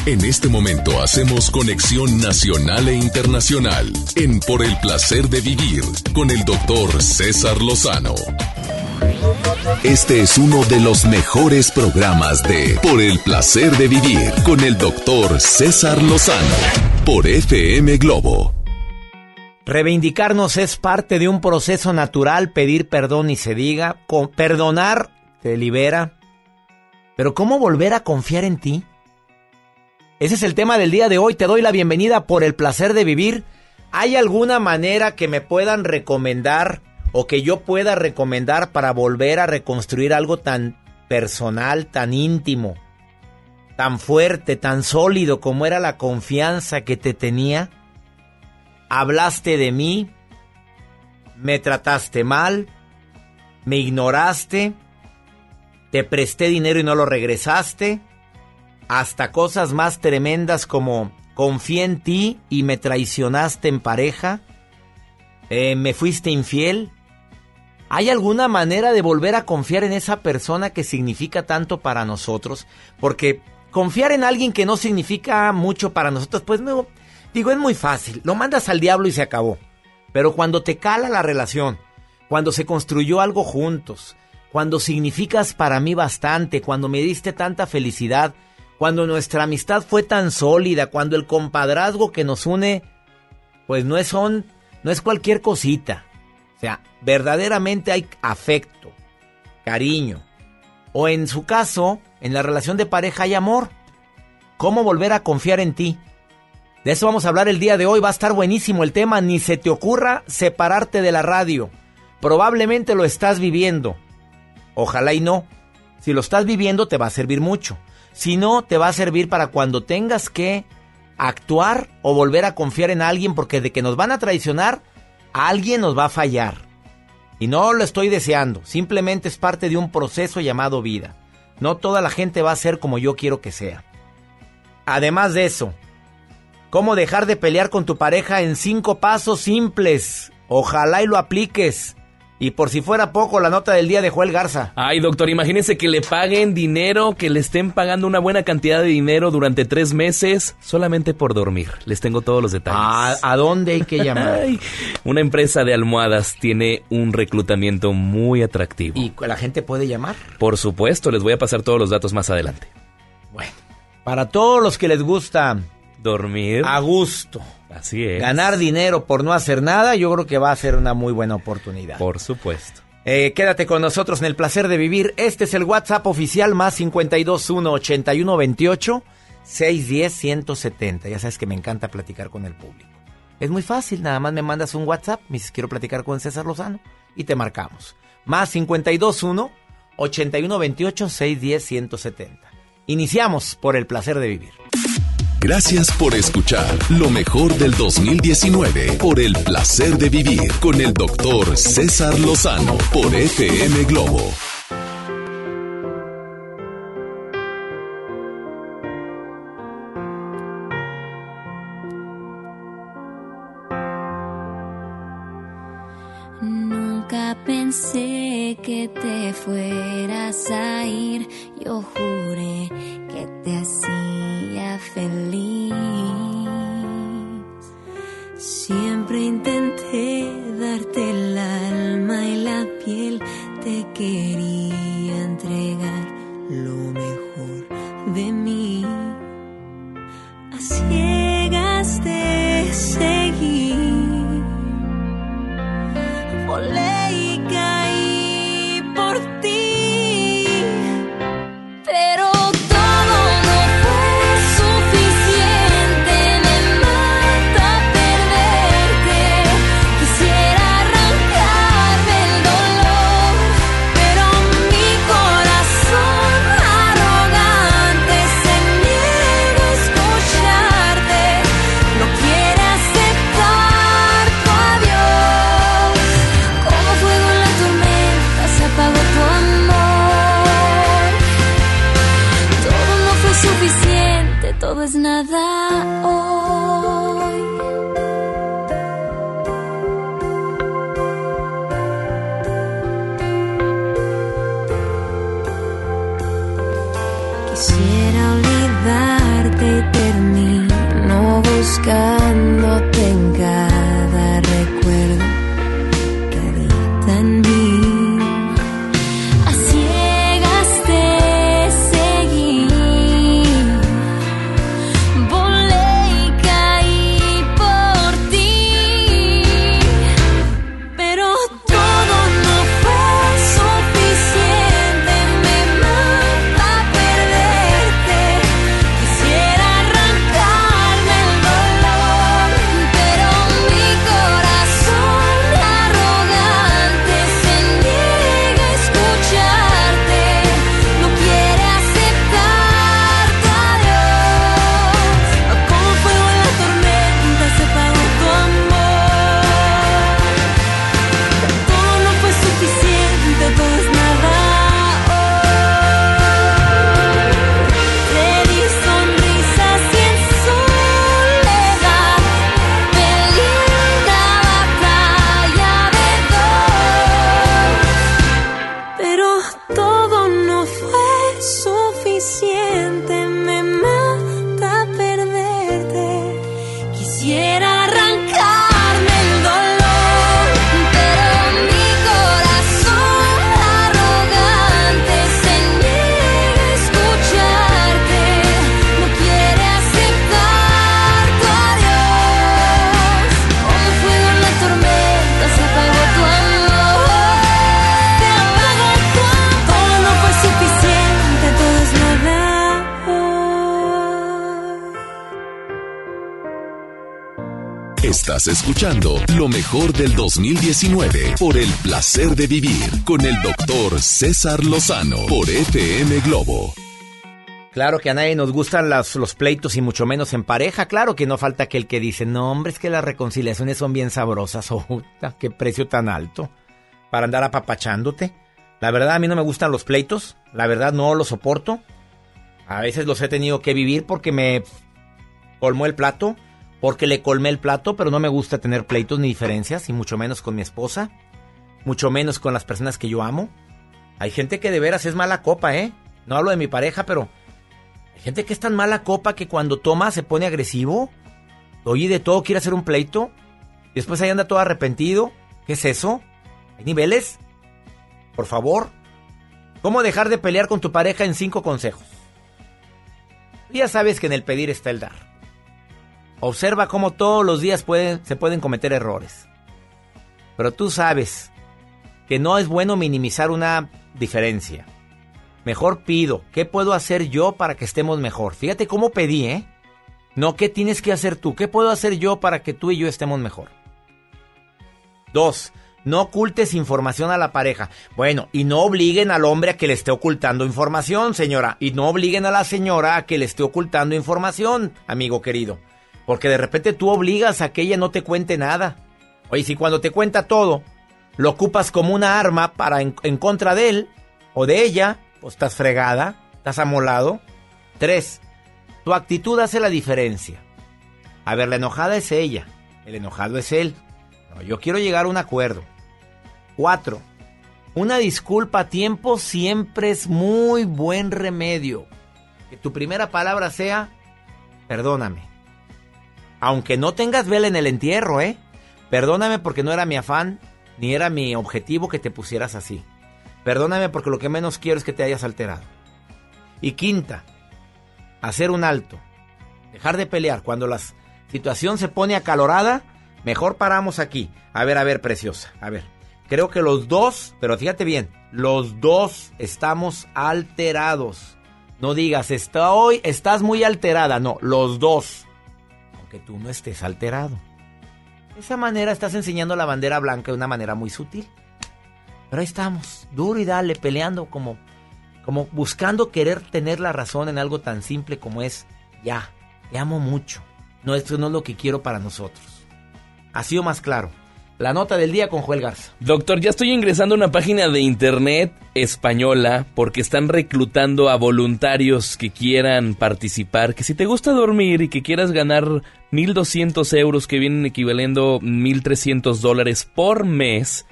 En este momento hacemos conexión nacional e internacional en Por el placer de vivir con el doctor César Lozano. Este es uno de los mejores programas de Por el placer de vivir con el doctor César Lozano por FM Globo. Reivindicarnos es parte de un proceso natural, pedir perdón y se diga, con- perdonar te libera. Pero ¿cómo volver a confiar en ti? Ese es el tema del día de hoy. Te doy la bienvenida por el placer de vivir. ¿Hay alguna manera que me puedan recomendar o que yo pueda recomendar para volver a reconstruir algo tan personal, tan íntimo, tan fuerte, tan sólido como era la confianza que te tenía? Hablaste de mí, me trataste mal, me ignoraste, te presté dinero y no lo regresaste, hasta cosas más tremendas como confié en ti y me traicionaste en pareja, eh, me fuiste infiel. ¿Hay alguna manera de volver a confiar en esa persona que significa tanto para nosotros? Porque confiar en alguien que no significa mucho para nosotros, pues no, digo, es muy fácil. Lo mandas al diablo y se acabó. Pero cuando te cala la relación, cuando se construyó algo juntos, cuando significas para mí bastante, cuando me diste tanta felicidad, cuando nuestra amistad fue tan sólida, cuando el compadrazgo que nos une, pues no es son, no es cualquier cosita. O sea, verdaderamente hay afecto, cariño. O en su caso, en la relación de pareja hay amor. ¿Cómo volver a confiar en ti? De eso vamos a hablar el día de hoy. Va a estar buenísimo el tema. Ni se te ocurra separarte de la radio. Probablemente lo estás viviendo. Ojalá y no. Si lo estás viviendo te va a servir mucho. Si no, te va a servir para cuando tengas que actuar o volver a confiar en alguien porque de que nos van a traicionar, alguien nos va a fallar. Y no lo estoy deseando, simplemente es parte de un proceso llamado vida. No toda la gente va a ser como yo quiero que sea. Además de eso, ¿cómo dejar de pelear con tu pareja en cinco pasos simples? Ojalá y lo apliques. Y por si fuera poco, la nota del día de Joel Garza. Ay, doctor, imagínense que le paguen dinero, que le estén pagando una buena cantidad de dinero durante tres meses solamente por dormir. Les tengo todos los detalles. ¿A, a dónde hay que llamar? Ay, una empresa de almohadas tiene un reclutamiento muy atractivo. ¿Y la gente puede llamar? Por supuesto, les voy a pasar todos los datos más adelante. Bueno, para todos los que les gusta dormir a gusto. Así es. Ganar dinero por no hacer nada, yo creo que va a ser una muy buena oportunidad. Por supuesto. Eh, quédate con nosotros en el placer de vivir. Este es el WhatsApp oficial más 521 8128 610 170. Ya sabes que me encanta platicar con el público. Es muy fácil, nada más me mandas un WhatsApp, me dices quiero platicar con César Lozano y te marcamos. Más 521 8128 610 170. Iniciamos por el placer de vivir. Gracias por escuchar lo mejor del 2019 por el placer de vivir con el doctor César Lozano por FM Globo. Nunca pensé que te fueras a ir, yo juré que te hacía feliz. Escuchando lo mejor del 2019 por el placer de vivir con el doctor César Lozano por FM Globo. Claro que a nadie nos gustan los pleitos y mucho menos en pareja. Claro que no falta aquel que dice, no hombre, es que las reconciliaciones son bien sabrosas. Oh, qué precio tan alto para andar apapachándote. La verdad a mí no me gustan los pleitos. La verdad no los soporto. A veces los he tenido que vivir porque me colmó el plato, porque le colmé el plato, pero no me gusta tener pleitos ni diferencias, y mucho menos con mi esposa, mucho menos con las personas que yo amo. Hay gente que de veras es mala copa, ¿eh? No hablo de mi pareja, pero hay gente que es tan mala copa que cuando toma se pone agresivo, oye de todo, quiere hacer un pleito, y después ahí anda todo arrepentido. ¿Qué es eso? ¿Hay niveles? Por favor. ¿Cómo dejar de pelear con tu pareja en cinco consejos? Ya sabes que en el pedir está el dar. Observa cómo todos los días se pueden cometer errores. Pero tú sabes que no es bueno minimizar una diferencia. Mejor pido, ¿qué puedo hacer yo para que estemos mejor? Fíjate cómo pedí, ¿eh? No, ¿qué tienes que hacer tú? ¿Qué puedo hacer yo para que tú y yo estemos mejor? Dos, no ocultes información a la pareja. Bueno, y no obliguen al hombre a que le esté ocultando información, señora. Y no obliguen a la señora a que le esté ocultando información, amigo querido. Porque de repente tú obligas a que ella no te cuente nada. Oye, si cuando te cuenta todo, lo ocupas como una arma para en, en contra de él o de ella, pues estás fregada, estás amolado. Tres, tu actitud hace la diferencia. A ver, la enojada es ella, el enojado es él. No, yo quiero llegar a un acuerdo. Cuatro, una disculpa a tiempo siempre es muy buen remedio. Que tu primera palabra sea, perdóname. Aunque no tengas vela en el entierro, ¿eh? Perdóname porque no era mi afán, ni era mi objetivo que te pusieras así. Perdóname porque lo que menos quiero es que te hayas alterado. Y quinta, hacer un alto. Dejar de pelear. Cuando la situación se pone acalorada, mejor paramos aquí. A ver, a ver, preciosa. A ver. Creo que los dos, pero fíjate bien, los dos estamos alterados. No digas, estoy, estás muy alterada. No, los dos. Aunque tú no estés alterado. De esa manera estás enseñando la bandera blanca de una manera muy sutil. Pero ahí estamos, duro y dale, peleando como, como buscando querer tener la razón en algo tan simple como es, ya, te amo mucho. No, esto no es lo que quiero para nosotros. Ha sido más claro. La nota del día con Joel Garza. Doctor, ya estoy ingresando a una página de internet española porque están reclutando a voluntarios que quieran participar. Que si te gusta dormir y que quieras ganar 1.200 euros que vienen equivaliendo 1.300 dólares por mes,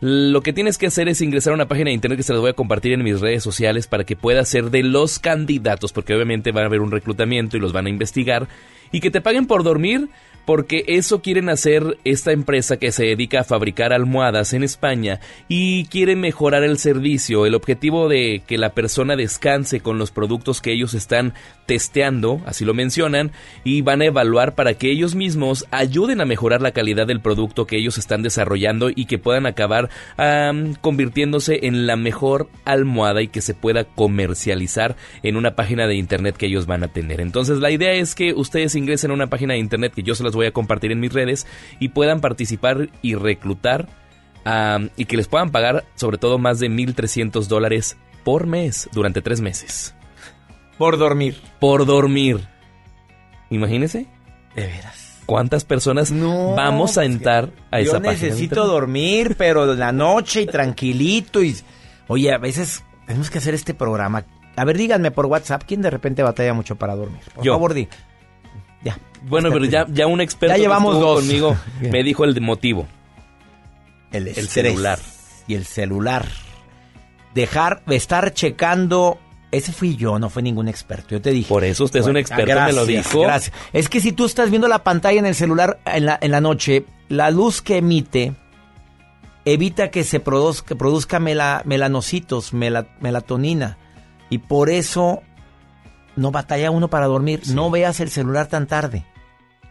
lo que tienes que hacer es ingresar a una página de internet que se las voy a compartir en mis redes sociales para que puedas ser de los candidatos, porque obviamente va a haber un reclutamiento y los van a investigar, y que te paguen por dormir porque eso quieren hacer esta empresa que se dedica a fabricar almohadas en España y quiere mejorar el servicio. El objetivo de que la persona descanse con los productos que ellos están testeando, así lo mencionan, y van a evaluar para que ellos mismos ayuden a mejorar la calidad del producto que ellos están desarrollando y que puedan acabar convirtiéndose en la mejor almohada y que se pueda comercializar en una página de internet que ellos van a tener. Entonces la idea es que ustedes ingresen a una página de internet que yo se las voy a compartir en mis redes y puedan participar y reclutar y que les puedan pagar sobre todo más de 1.300 dólares por mes durante tres meses. Por dormir. Por dormir. Imagínese. De veras. ¿Cuántas personas vamos a entrar a Yo esa página? de necesito dormir, pero en la noche y tranquilito. Y... Oye, a veces tenemos que hacer este programa. A ver, díganme por WhatsApp, ¿quién de repente batalla mucho para dormir? Por Yo. favor, di. Bueno, pero ya, ya un experto Ya llevamos dos. conmigo me dijo el motivo. El, El celular. Y el celular. Dejar, estar checando. Ese fui yo, no fue ningún experto. Yo te dije. Por eso usted es un experto, me lo dijo. Gracias. Es que si tú estás viendo la pantalla en el celular en la, en la noche, la luz que emite evita que se produzca, que produzca mela- melanocitos, mela- melatonina. Y por eso no batalla uno para dormir. No veas el celular tan tarde.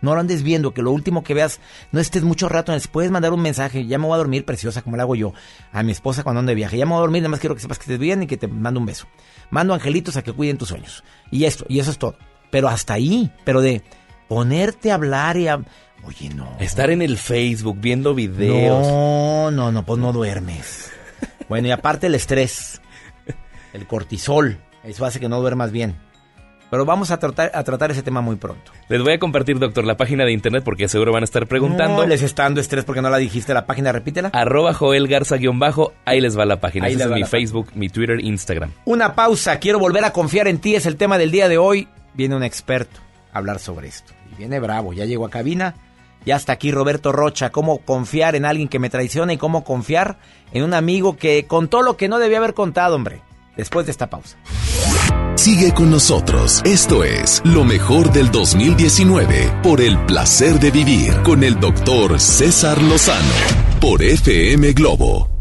No lo andes viendo, que lo último que veas, no estés mucho rato. en el- Puedes mandar un mensaje, ya me voy a dormir, preciosa, como le hago yo a mi esposa cuando ando de viaje. Ya me voy a dormir, nada más quiero que sepas que estés bien y que te mando un beso. Mando angelitos a que cuiden tus sueños. Y esto, y eso es todo. Pero hasta ahí, pero de ponerte a hablar y a... Oye, no. Estar en el Facebook viendo videos. No, no, no, pues no duermes. Bueno, y aparte el estrés, el cortisol, eso hace que no duermas bien. Pero vamos a tratar, a tratar ese tema muy pronto. Les voy a compartir, doctor, la página de internet porque seguro van a estar preguntando. No les está dando estrés porque no la dijiste la página, repítela. Arroba Joel Garza guion bajo, ahí les va la página. Ahí Ese es va mi página. Facebook, mi Twitter, Instagram. Una pausa, quiero volver a confiar en ti, es el tema del día de hoy. Viene un experto a hablar sobre esto. Y viene bravo, ya llegó a cabina. Ya está aquí Roberto Rocha, cómo confiar en alguien que me traiciona y cómo confiar en un amigo que contó lo que no debía haber contado, hombre. Después de esta pausa. Sigue con nosotros. Esto es lo mejor del 2019 por el placer de vivir con el doctor César Lozano por FM Globo.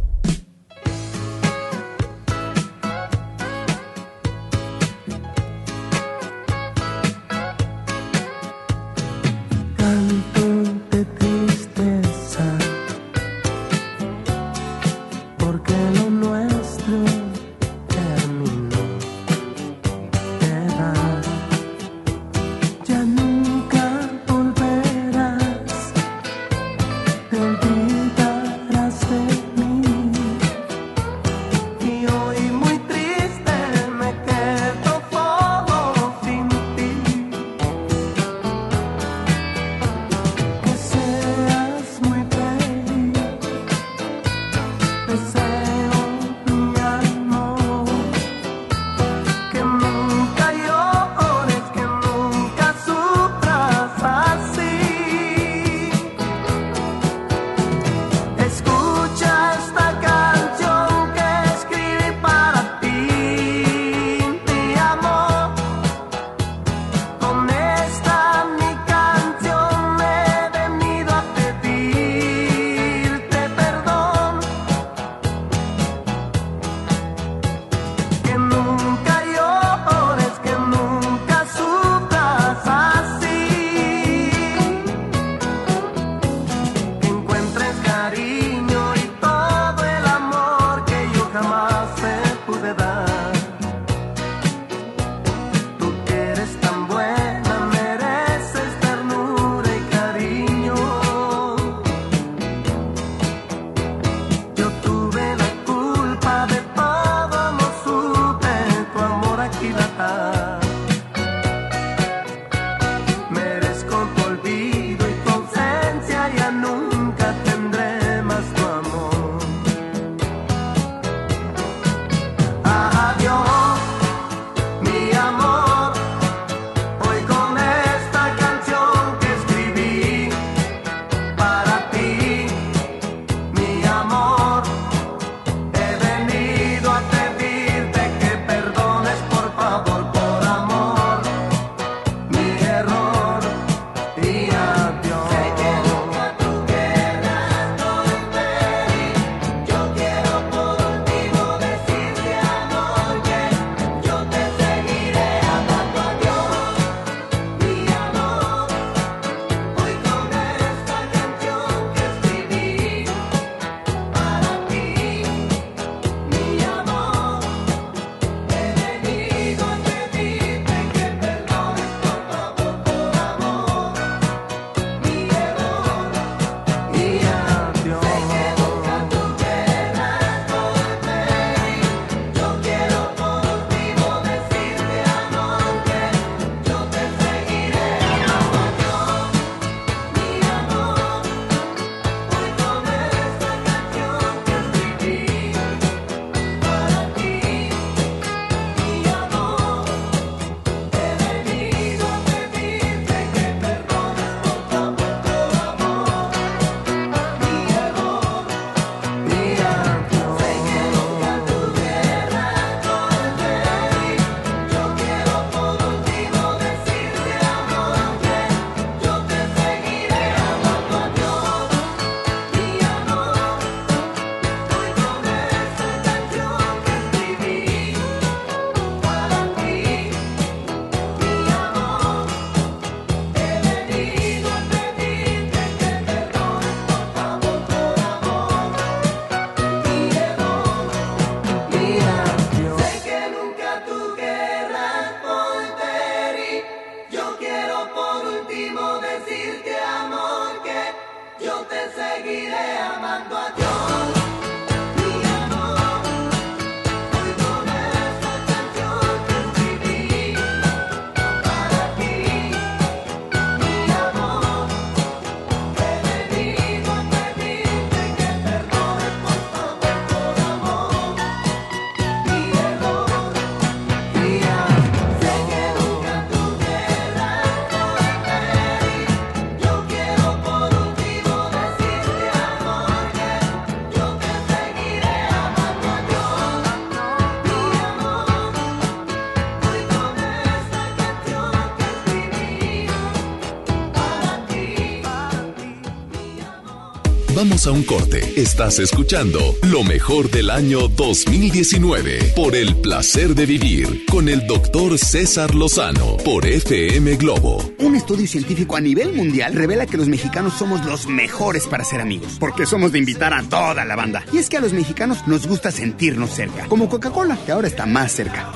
A un corte. Estás escuchando lo mejor del año 2019 por el placer de vivir con el doctor César Lozano por FM Globo. Un estudio científico a nivel mundial revela que los mexicanos somos los mejores para ser amigos, porque somos de invitar a toda la banda. Y es que a los mexicanos nos gusta sentirnos cerca, como Coca-Cola, que ahora está más cerca.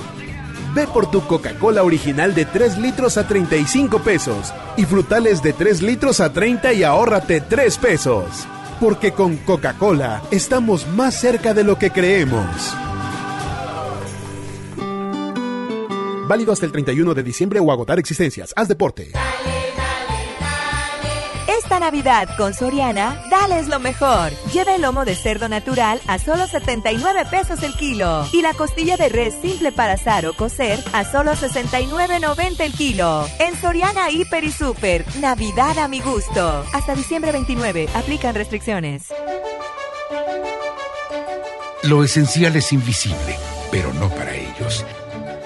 Ve por tu Coca-Cola original de 3 litros a 35 pesos y frutales de 3 litros a 30 y ahórrate 3 pesos. Porque con Coca-Cola estamos más cerca de lo que creemos. Válido hasta el 31 de diciembre o agotar existencias. Haz deporte. Navidad con Soriana, dales lo mejor. Lleva el lomo de cerdo natural a solo 79 pesos el kilo y la costilla de res simple para asar o cocer a solo 69.90 el kilo. En Soriana Hiper y Super, Navidad a mi gusto. Hasta diciembre 29, aplican restricciones. Lo esencial es invisible, pero no para ellos.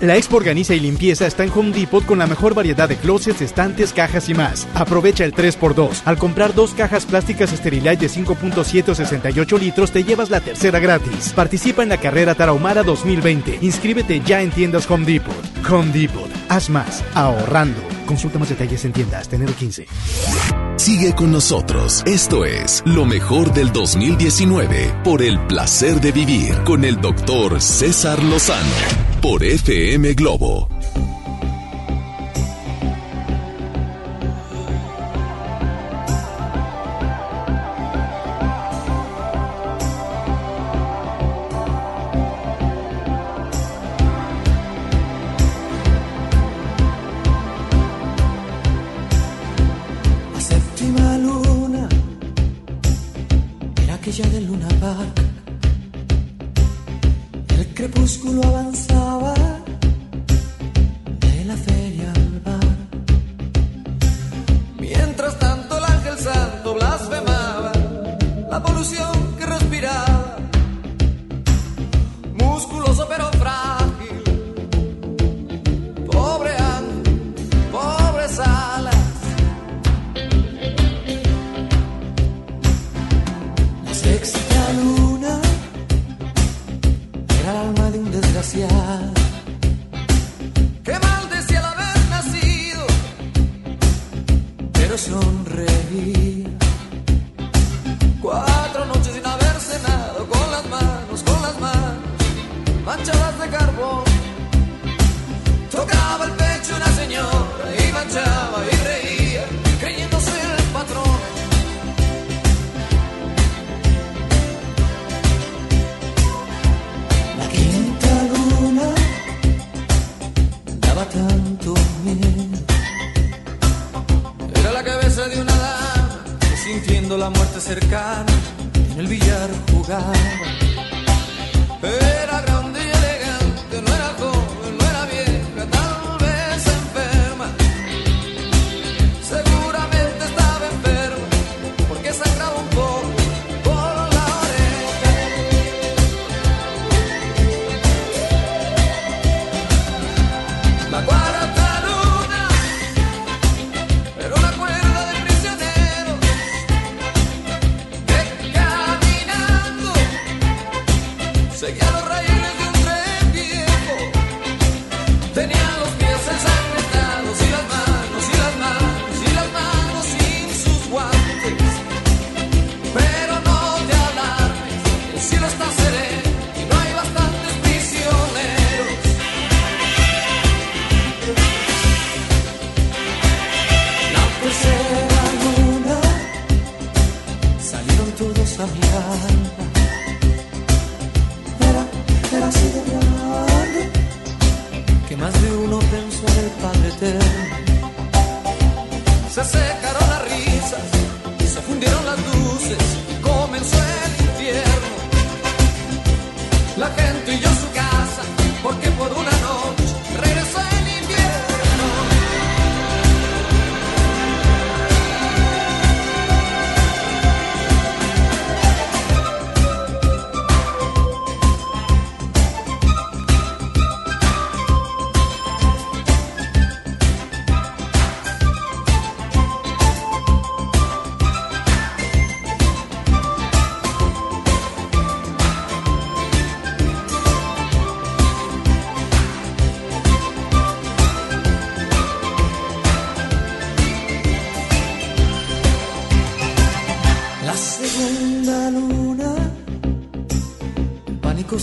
La Expo Organiza y Limpieza está en Home Depot con la mejor variedad de closets, estantes, cajas y más. Aprovecha el 3x2. Al comprar dos cajas plásticas Sterilite de 5.7 o 68 litros, te llevas la tercera gratis. Participa en la carrera Tarahumara 2020. Inscríbete ya en tiendas Home Depot. Home Depot. Haz más. Ahorrando. Consulta más detalles en tiendas. Tener 15. Sigue con nosotros. Esto es lo mejor del 2019 por el placer de vivir con el doctor César Lozano por FM Globo. Aquella de Luna Park, el crepúsculo avanzaba.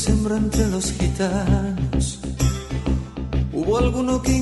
Sembró entre los gitanos. Hubo alguno que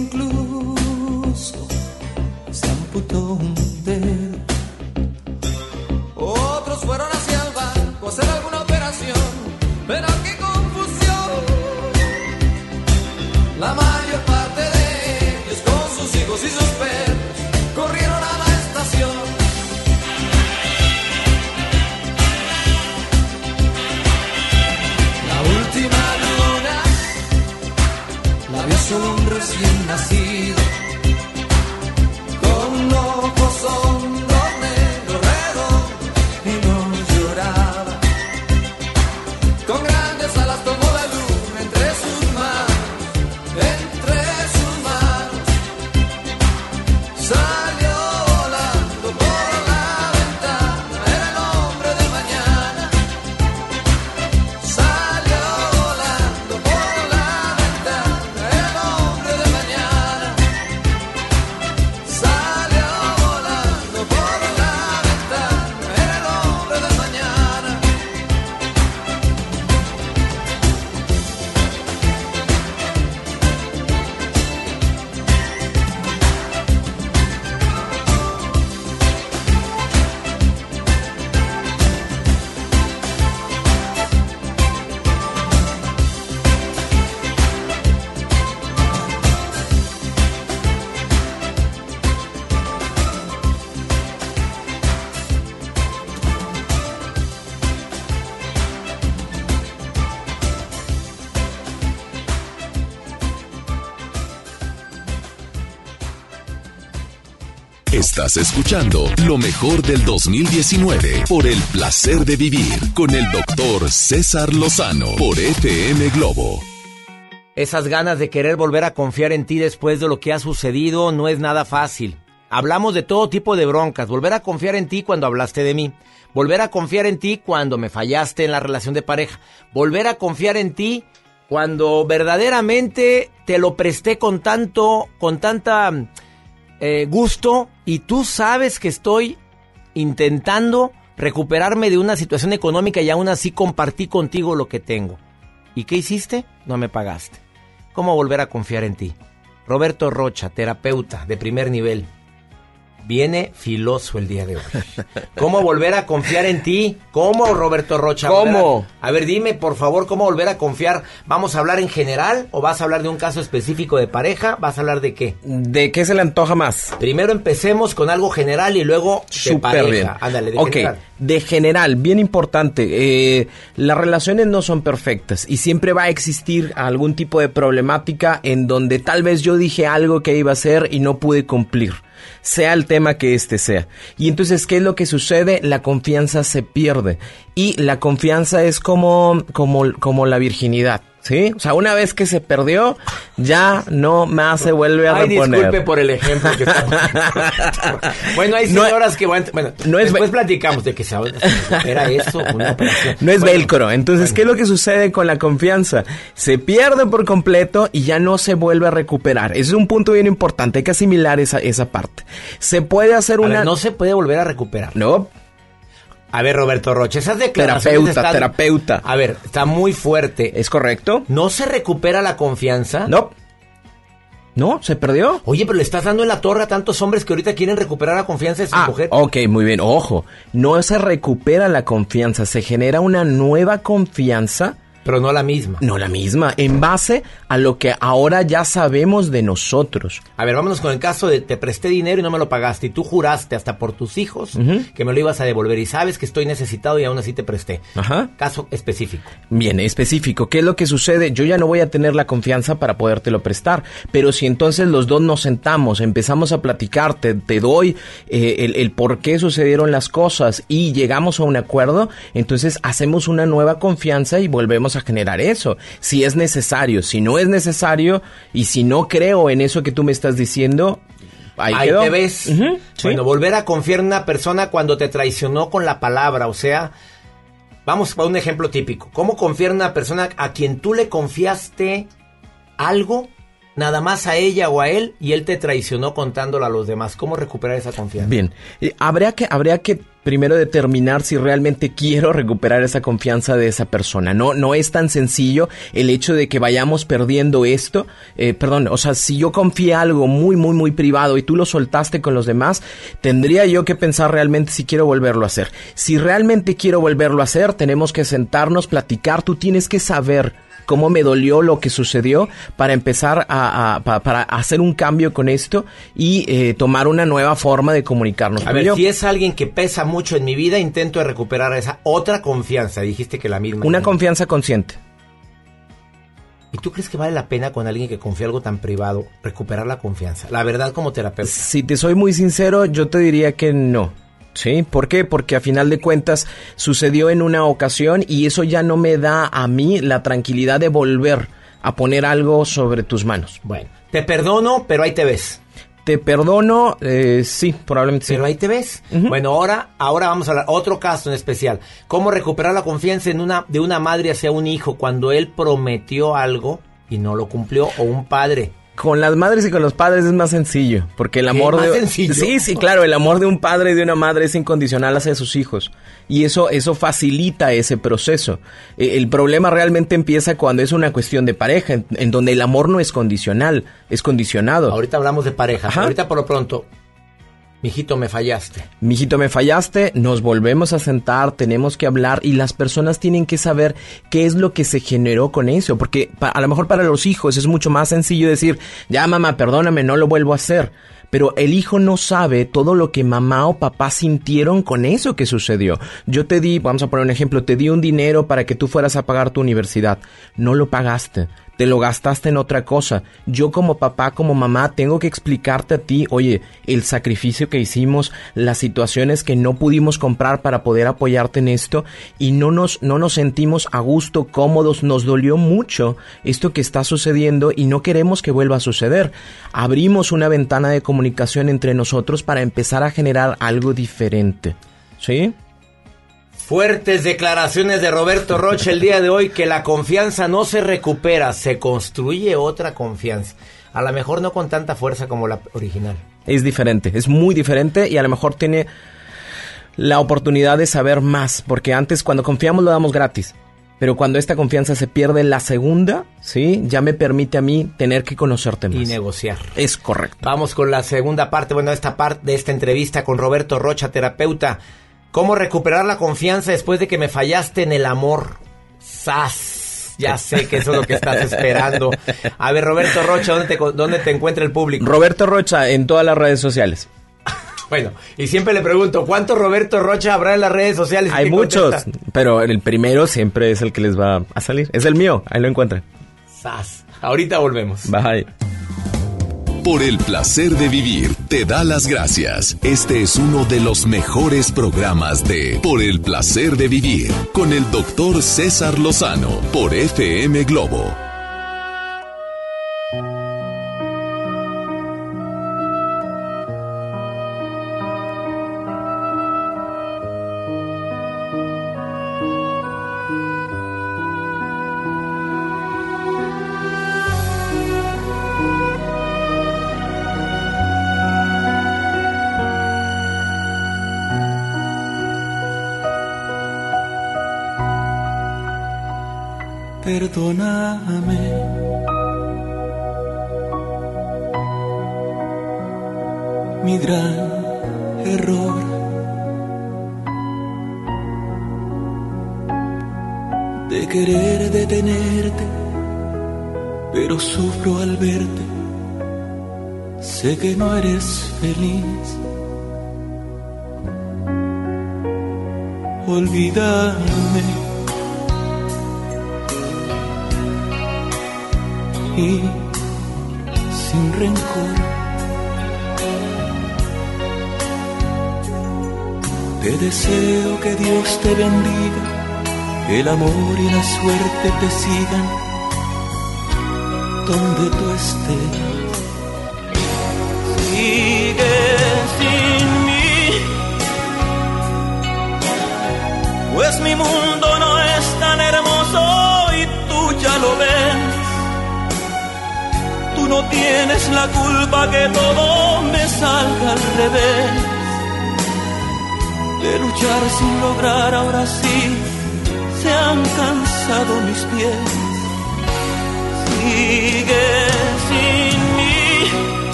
Escuchando lo mejor del 2019 por el placer de vivir con el doctor César Lozano por FM Globo. Esas ganas de querer volver a confiar en ti después de lo que ha sucedido no es nada fácil. Hablamos de todo tipo de broncas. Volver a confiar en ti cuando hablaste de mí. Volver a confiar en ti cuando me fallaste en la relación de pareja. Volver a confiar en ti cuando verdaderamente te lo presté con tanto, con tanta eh, gusto y tú sabes que estoy intentando recuperarme de una situación económica y aún así compartí contigo lo que tengo. ¿Y qué hiciste? No me pagaste. ¿Cómo volver a confiar en ti? Roberto Rocha, terapeuta de primer nivel. Viene filoso el día de hoy. ¿Cómo volver a confiar en ti? ¿Cómo, Roberto Rocha? ¿Cómo? A, a ver, dime, por favor, ¿cómo volver a confiar? ¿Vamos a hablar en general o vas a hablar de un caso específico de pareja? ¿Vas a hablar de qué? ¿De qué se le antoja más? Primero empecemos con algo general y luego de Súper pareja. bien. Ándale, de ok, general. De general, bien importante. eh, las relaciones no son perfectas y siempre va a existir algún tipo de problemática en donde tal vez yo dije algo que iba a hacer y no pude cumplir. Sea el tema que este sea. Y entonces, ¿qué es lo que sucede? La confianza se pierde. Y la confianza es como, como, como la virginidad. ¿Sí? O sea, una vez que se perdió, ya no más se vuelve a Ay, reponer. disculpe por el ejemplo que estamos... Bueno, hay No- señoras que van... Bueno, no es después platicamos de que se era eso, una operación. No es Bueno, velcro. Entonces, ¿qué es lo que sucede con la confianza? Se pierde por completo y ya no se vuelve a recuperar. Ese es un punto bien importante. Hay que asimilar esa, esa parte. Se puede hacer a una... ver, no se puede volver a recuperar. No. A ver, Roberto Roche, esas declaraciones Terapeuta, están- terapeuta. A ver, está muy fuerte. ¿Es correcto? ¿No se recupera la confianza? No. No, se perdió. Oye, pero le estás dando en la torre a tantos hombres que ahorita quieren recuperar la confianza de su Ah, mujer. ok, muy bien. Ojo, no se recupera la confianza, se genera una nueva confianza. Pero no la misma. No la misma, en base a lo que ahora ya sabemos de nosotros. A ver, vámonos con el caso de te presté dinero y no me lo pagaste y tú juraste hasta por tus hijos que me lo ibas a devolver y sabes que estoy necesitado y aún así te presté. Ajá. Caso específico. Bien, específico. ¿Qué es lo que sucede? Yo ya no voy a tener la confianza para podértelo prestar. Pero si entonces los dos nos sentamos, empezamos a platicar, te, te doy eh, el, el por qué sucedieron las cosas y llegamos a un acuerdo, entonces hacemos una nueva confianza y volvemos a generar eso. Si es necesario, si no es necesario y si no creo en eso que tú me estás diciendo, ahí, Ahí te ves. Sí. Bueno, volver a confiar en una persona cuando te traicionó con la palabra, o sea, vamos a un ejemplo típico. ¿Cómo confiar en una persona a quien tú le confiaste algo, nada más a ella o a él, y él te traicionó contándolo a los demás? ¿Cómo recuperar esa confianza? Bien, habría que, habría que primero determinar si realmente quiero recuperar esa confianza de esa persona. No, no es tan sencillo el hecho de que vayamos perdiendo esto. Eh, perdón, o sea, si yo confié algo muy, muy, muy privado y tú lo soltaste con los demás, tendría yo que pensar realmente si quiero volverlo a hacer. Si realmente quiero volverlo a hacer, tenemos que sentarnos, platicar. Tú tienes que saber cómo me dolió lo que sucedió para empezar a, a- pa- para hacer un cambio con esto y eh, tomar una nueva forma de comunicarnos. A tú y ver, yo. si es alguien que pesa mucho en mi vida, intento recuperar esa otra confianza. Dijiste que la misma. Una confianza consciente. ¿Y tú crees que vale la pena con alguien que confía algo tan privado recuperar la confianza? La verdad como terapeuta. Si te soy muy sincero, yo te diría que no. ¿Sí? ¿Por qué? Porque a final de cuentas sucedió en una ocasión y eso ya no me da a mí la tranquilidad de volver a poner algo sobre tus manos. Bueno, te perdono, pero ahí te ves. Te perdono, eh, sí, probablemente sí. Pero ahí te ves. Bueno, ahora, ahora vamos a hablar otro caso en especial. ¿Cómo recuperar la confianza en una, de una madre hacia un hijo cuando él prometió algo y no lo cumplió? O un padre. Con las madres y con los padres es más sencillo, porque el amor ¿Más de sencillo? Sí, sí, claro, el amor de un padre y de una madre es incondicional hacia sus hijos y eso eso facilita ese proceso. Eh, El problema realmente empieza cuando es una cuestión de pareja, en, en donde el amor no es condicional, es condicionado. Ahorita hablamos de pareja. Ajá. Ahorita por lo pronto, mijito, me fallaste. Mijito, me fallaste, nos volvemos a sentar, tenemos que hablar y las personas tienen que saber qué es lo que se generó con eso, porque a lo mejor para los hijos es mucho más sencillo decir, ya mamá, perdóname, no lo vuelvo a hacer. Pero el hijo no sabe todo lo que mamá o papá sintieron con eso que sucedió. Yo te di, vamos a poner un ejemplo, te di un dinero para que tú fueras a pagar tu universidad. No lo pagaste te lo gastaste en otra cosa. Yo como papá, como mamá, tengo que explicarte a ti, oye, el sacrificio que hicimos, las situaciones que no pudimos comprar para poder apoyarte en esto y no nos, no nos sentimos a gusto, cómodos, nos dolió mucho esto que está sucediendo y no queremos que vuelva a suceder. Abrimos una ventana de comunicación entre nosotros para empezar a generar algo diferente. ¿Sí? Fuertes declaraciones de Roberto Rocha el día de hoy que la confianza no se recupera, se construye otra confianza. A lo mejor no con tanta fuerza como la original. Es diferente, es muy diferente y a lo mejor tiene la oportunidad de saber más, porque antes cuando confiamos lo damos gratis. Pero cuando esta confianza se pierde la segunda, ¿sí? Ya me permite a mí tener que conocerte más. Y negociar. Es correcto. Vamos con la segunda parte, bueno, esta parte de esta entrevista con Roberto Rocha, terapeuta. ¿Cómo recuperar la confianza después de que me fallaste en el amor? ¡Sas! Ya sé que eso es lo que estás esperando. A ver, Roberto Rocha, ¿dónde te, dónde te encuentra el público? Roberto Rocha en todas las redes sociales. Bueno, y siempre le pregunto, ¿cuántos Roberto Rocha habrá en las redes sociales? Hay ¿Qué muchos, contesta? pero el primero siempre es el que les va a salir. Es el mío, ahí lo encuentran. ¡Sas! Ahorita volvemos. Bye. Por el placer de vivir, te da las gracias. Este es uno de los mejores programas de Por el placer de vivir con el doctor César Lozano por FM Globo.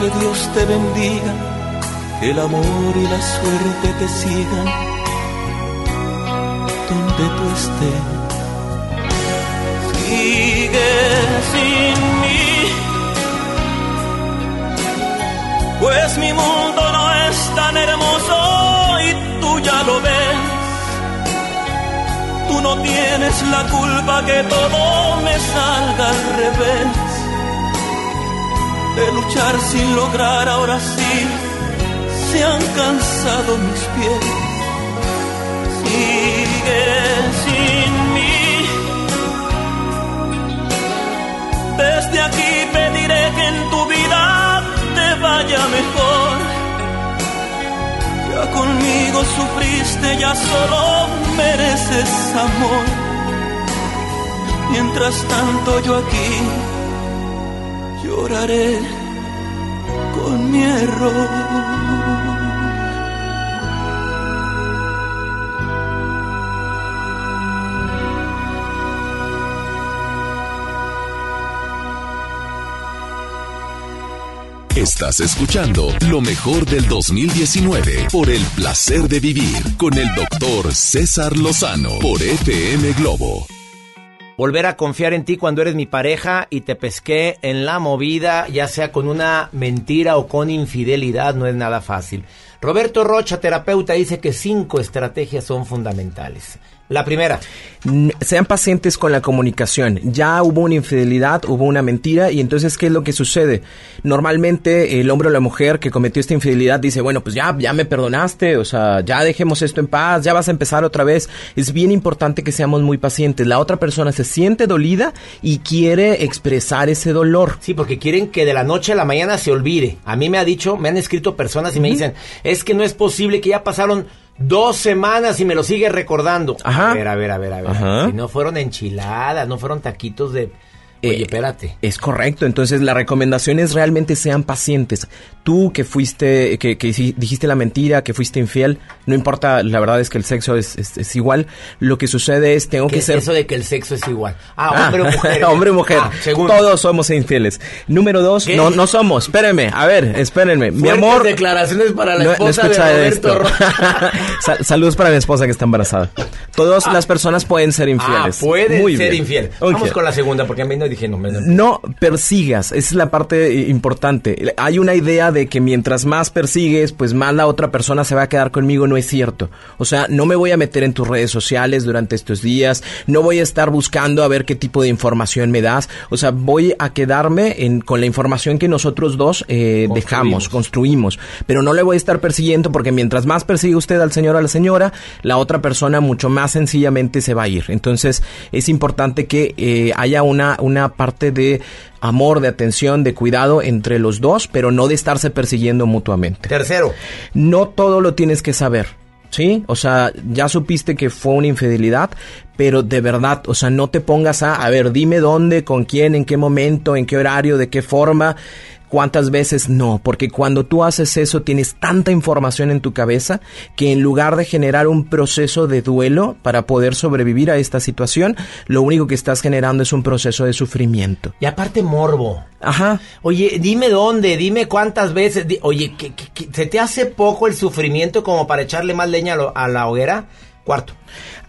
Que Dios te bendiga, que el amor y la suerte te sigan donde tú estés. Sigue sin mí, pues mi mundo no es tan hermoso y tú ya lo ves tú no tienes la culpa que todo me salga al revés. De luchar sin lograr, ahora sí se han cansado mis pies. Sigue sin mí. Desde aquí pediré que en tu vida te vaya mejor. Ya conmigo sufriste ya solo mereces amor. Mientras tanto yo aquí con mi error. Estás escuchando lo mejor del 2019 por el placer de vivir con el doctor César Lozano por FM Globo. Volver a confiar en ti cuando eres mi pareja y te pesqué en la movida, ya sea con una mentira o con infidelidad, no es nada fácil. Roberto Rocha, terapeuta, dice que cinco estrategias son fundamentales. La primera. Sean pacientes con la comunicación. Ya hubo una infidelidad, hubo una mentira y entonces ¿qué es lo que sucede? Normalmente el hombre o la mujer que cometió esta infidelidad dice, bueno, pues ya, ya me perdonaste, o sea, ya dejemos esto en paz, ya vas a empezar otra vez. Es bien importante que seamos muy pacientes. La otra persona se siente dolida y quiere expresar ese dolor. Sí, porque quieren que de la noche a la mañana se olvide. A mí me ha dicho, me han escrito personas y me dicen, es que no es posible que ya pasaron dos semanas y me lo sigue recordando. Ajá. A ver, a ver, a ver, a ver. Ajá. Si no fueron enchiladas, no fueron taquitos de... Oye, espérate. Es correcto, entonces la recomendación es realmente sean pacientes. Tú que fuiste, que, dijiste la mentira, que fuiste infiel, no importa, la verdad es que el sexo es, es- es igual. Lo que sucede es, tengo ¿Qué que es ser... eso de que el sexo es igual? Ah, Ah, hombre o mujer. hombre o mujer. Ah. Todos somos infieles. Número dos, ¿Qué? no, no somos. Espérenme, a ver, espérenme. Mi amor. declaraciones para la No- no esposa escucha de Roberto. Sal- saludos para mi esposa que está embarazada. Todas las personas pueden ser Ah, infieles. pueden Muy ser bien. infiel. Vamos con la segunda, porque a mí no dije no. me- No persigas, esa es la parte eh, importante. Hay una idea de que mientras más persigues, pues más la otra persona se va a quedar conmigo, no es cierto. O sea, no me voy a meter en tus redes sociales durante estos días, no voy a estar buscando a ver qué tipo de información me das, o sea, voy a quedarme en, con la información que nosotros dos eh, dejamos, construimos, pero no le voy a estar persiguiendo porque mientras más persigue usted al señor o a la señora, la otra persona mucho más sencillamente se va a ir. Entonces, es importante que eh, haya una, una parte de amor, de atención, de cuidado entre los dos, pero no de estarse persiguiendo mutuamente. Tercero. No todo lo tienes que saber. ¿Sí? O sea, ya supiste que fue una infidelidad, pero de verdad, o sea, no te pongas a, a ver, dime dónde, con quién, en qué momento, en qué horario, de qué forma, cuántas veces, no, porque cuando tú haces eso tienes tanta información en tu cabeza que en lugar de generar un proceso de duelo para poder sobrevivir a esta situación, lo único que estás generando es un proceso de sufrimiento. Y aparte morbo. Ajá. Oye, dime dónde, dime cuántas veces. di- Oye, ¿qué- qué- qué- ¿se te hace poco el sufrimiento como para echarle más leña a, lo- a la hoguera? Cuarto.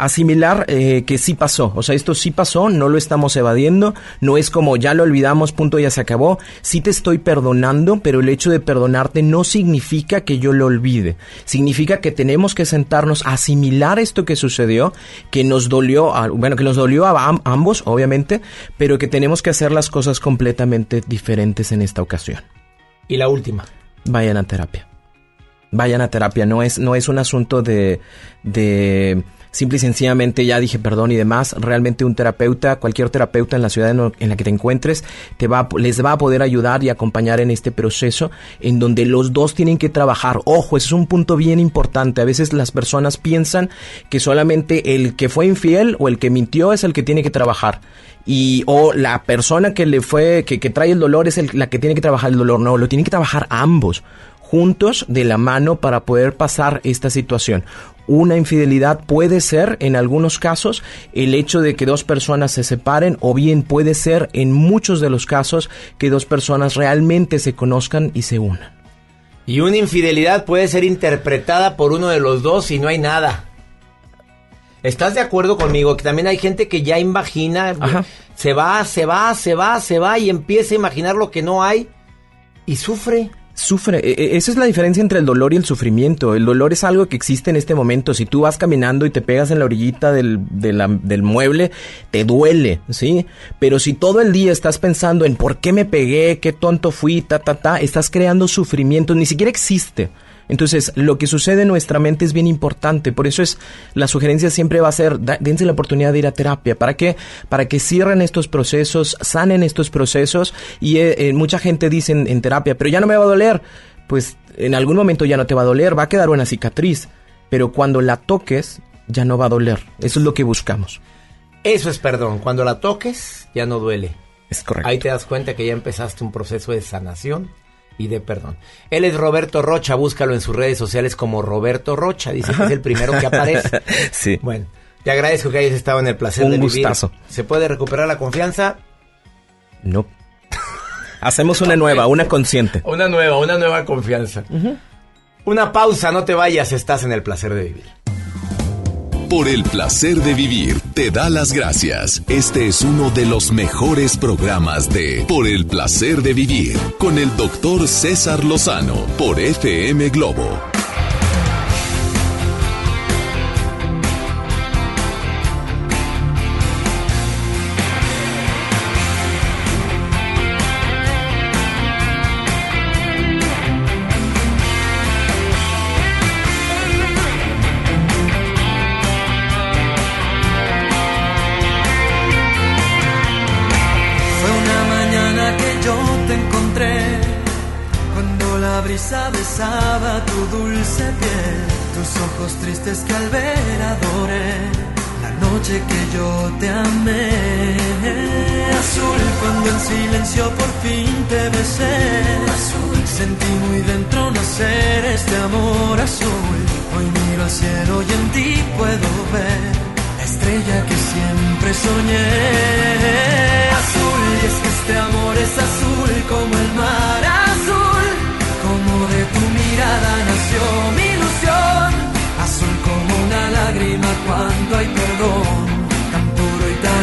Asimilar eh, que sí pasó. O sea, esto sí pasó, no lo estamos evadiendo, no es como ya lo olvidamos, punto, ya se acabó. Sí te estoy perdonando, pero el hecho de perdonarte no significa que yo lo olvide. Significa que tenemos que sentarnos a asimilar esto que sucedió, que nos dolió, a- bueno, que nos dolió a am- ambos, obviamente, pero que tenemos que hacer las cosas completamente diferentes en esta ocasión. Y la última. Vayan a terapia. Vayan a terapia, no es, no es un asunto de, de simple y sencillamente ya dije perdón y demás. Realmente un terapeuta, cualquier terapeuta en la ciudad en, la que te encuentres, te va, les va a poder ayudar y acompañar en este proceso en donde los dos tienen que trabajar. Ojo, ese es un punto bien importante. A veces las personas piensan que solamente el que fue infiel o el que mintió es el que tiene que trabajar y o la persona que le fue que, que trae el dolor es el- la que tiene que trabajar el dolor no lo tienen que trabajar ambos juntos de la mano para poder pasar esta situación una infidelidad puede ser en algunos casos el hecho de que dos personas se separen o bien puede ser en muchos de los casos que dos personas realmente se conozcan y se unan Y una infidelidad puede ser interpretada por uno de los dos y no hay nada. ¿Estás de acuerdo conmigo? Que también hay gente que ya imagina, se va, se va, se va, se va y empieza a imaginar lo que no hay y sufre. Sufre, e- e- esa es la diferencia entre el dolor y el sufrimiento. El dolor es algo que existe en este momento. Si tú vas caminando y te pegas en la orillita del, del mueble, te duele, ¿sí? Pero si todo el día estás pensando en por qué me pegué, qué tonto fui, ta, ta, ta, estás creando sufrimiento, ni siquiera existe. Entonces, lo que sucede en nuestra mente es bien importante. Por eso es, la sugerencia siempre va a ser, da- dense la oportunidad de ir a terapia. ¿Para qué? Para que cierren estos procesos, sanen estos procesos. Y eh, eh, mucha gente dice en, en terapia, pero ya no me va a doler. Pues en algún momento ya no te va a doler, va a quedar una cicatriz. pero cuando la toques ya no va a doler. Eso es lo que buscamos. Eso es perdón. Cuando la toques, ya no duele. Es correcto. Ahí te das cuenta que ya empezaste un proceso de sanación y de perdón. Él es Roberto Rocha, búscalo en sus redes sociales como Roberto Rocha. Dice que es el primero que aparece. sí. Bueno, te agradezco que hayas estado en el placer Un de vivir. gustazo. ¿Se puede recuperar la confianza? No. Hacemos una nueva, una consciente. Una nueva, una nueva confianza. Una pausa, no te vayas, estás en el placer de vivir. Por el placer de vivir, te da las gracias. Este es uno de los mejores programas de Por el placer de vivir con el doctor César Lozano por FM Globo.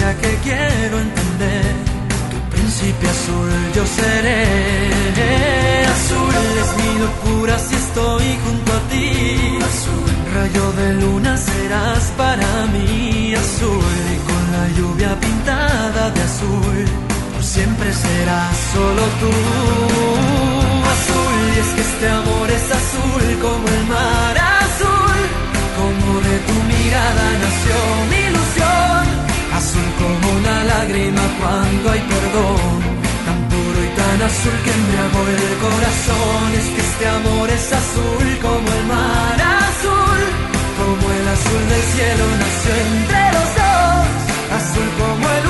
es tu inocencia que quiero entender. Tu príncipe azul yo seré. Azul es mi locura si estoy junto a ti. Azul, rayo de luna serás para mí. Azul y con la lluvia pintada de azul. Por siempre serás solo tú. Cuando hay perdón. Tan puro y tan azul que embriagó el corazón. Es que este amor es azul como el mar azul. Como el azul del cielo nació entre los dos. Azul como el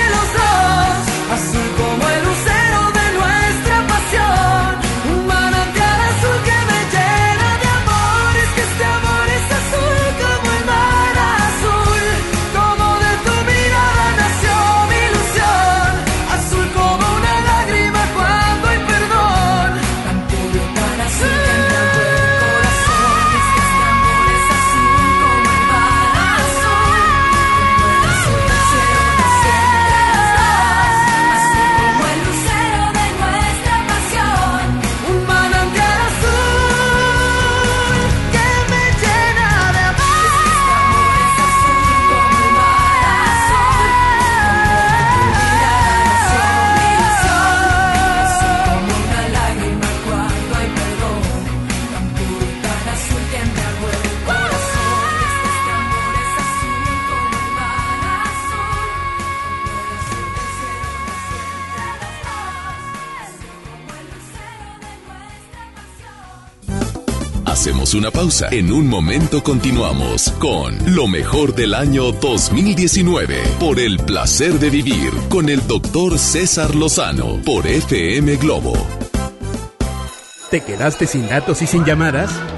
una pausa. En un momento continuamos con lo mejor del año 2019 por el placer de vivir con el doctor César Lozano por FM Globo. ¿Te quedaste sin datos y sin llamadas?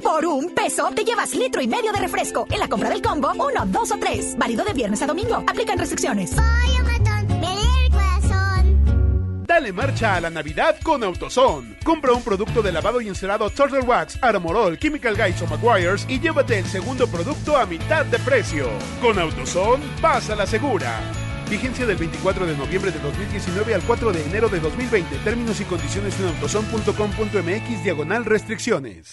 por un peso te llevas litro y medio de refresco. En la compra del combo, uno, dos o tres. Válido de viernes a domingo. Aplican restricciones. Dale marcha a la Navidad con AutoZone. Compra un producto de lavado y encerado Turtle Wax, Armorol, Chemical Guys o McGuire's y llévate el segundo producto a mitad de precio. Con AutoZone, vas a la segura. Vigencia del 24 de noviembre de 2019 al 4 de enero de 2020. Términos y condiciones en autozone.com.mx diagonal restricciones.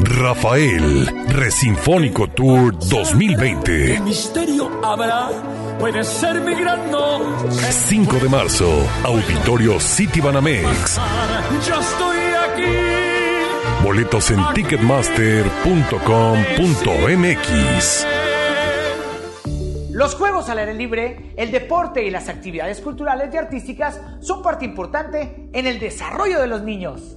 Rafael, Resinfónico Tour 2020. misterio habrá? Puede ser mi gran no. 5 de marzo, Auditorio City Banamex. Yo estoy aquí. Boletos en ticketmaster.com.mx. Los juegos al aire libre, el deporte y las actividades culturales y artísticas son parte importante en el desarrollo de los niños.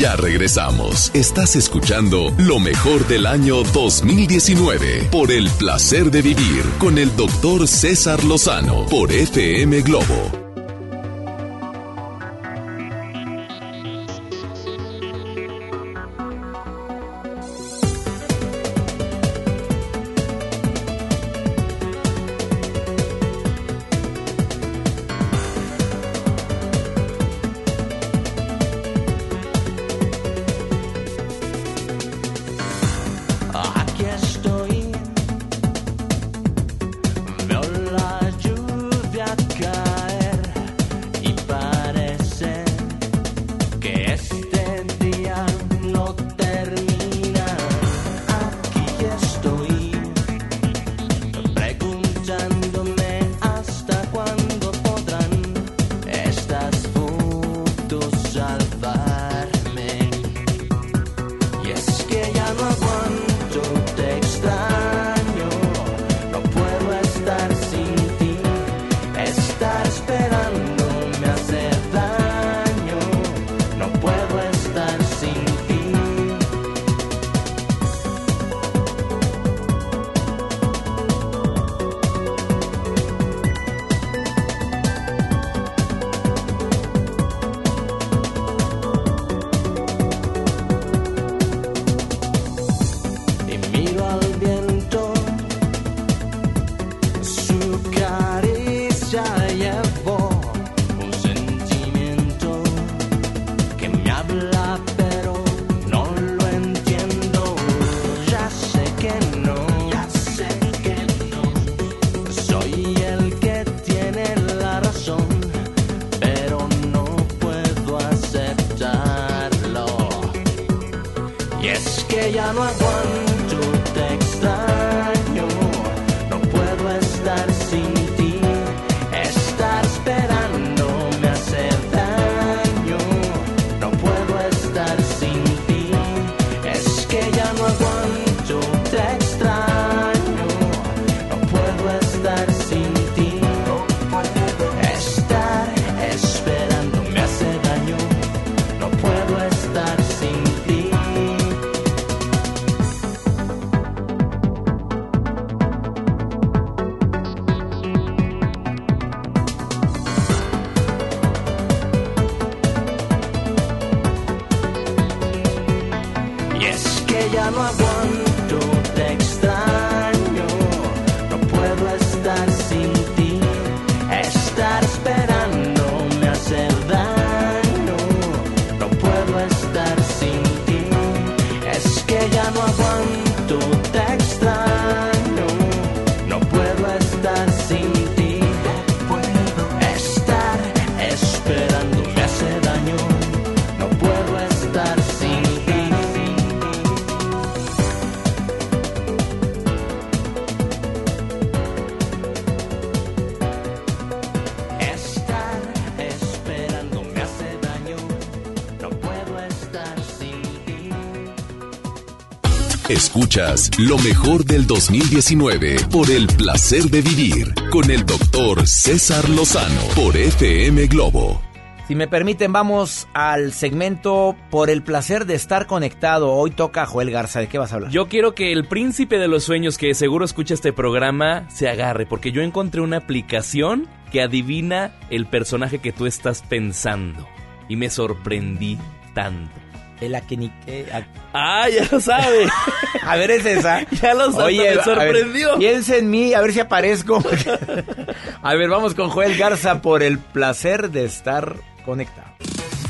Ya regresamos. Estás escuchando lo mejor del año 2019 por el placer de vivir con el doctor César Lozano por FM Globo. Escuchas lo mejor del 2019 por el placer de vivir con el doctor César Lozano por FM Globo. Si me permiten, vamos al segmento por el placer de estar conectado. Hoy toca Joel Garza. ¿De qué vas a hablar? Yo quiero que el príncipe de los sueños que seguro escucha este programa se agarre, porque yo encontré una aplicación que adivina el personaje que tú estás pensando. Y me sorprendí tanto. El Akeni... Ah, ya lo sabe. a ver, es esa. Ya lo sabe, Oye, me sorprendió. piensa en mí, a ver si aparezco. a ver, vamos con Joel Garza por el placer de estar conectado.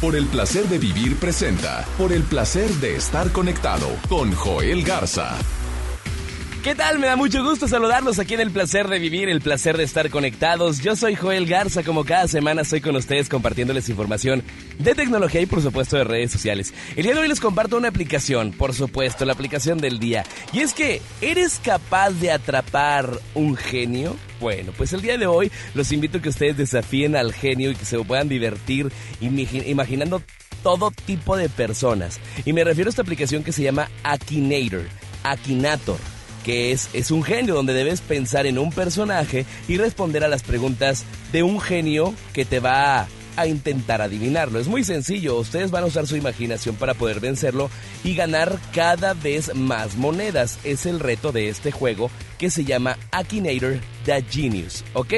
Por el placer de vivir presenta Por el placer de estar conectado con Joel Garza. ¿Qué tal? Me da mucho gusto saludarlos aquí en el placer de vivir, el placer de estar conectados. Yo soy Joel Garza, como cada semana estoy con ustedes compartiéndoles información de tecnología y por supuesto de redes sociales. El día de hoy les comparto una aplicación, por supuesto, la aplicación del día. Y es que, ¿eres capaz de atrapar un genio? Bueno, pues el día de hoy los invito a que ustedes desafíen al genio y que se puedan divertir imagi- imaginando todo tipo de personas. Y me refiero a esta aplicación que se llama Akinator, Akinator, que es, es un genio donde debes pensar en un personaje y responder a las preguntas de un genio que te va a intentar adivinarlo. Es muy sencillo, ustedes van a usar su imaginación para poder vencerlo y ganar cada vez más monedas. Es el reto de este juego que se llama Akinator The Genius, ¿ok?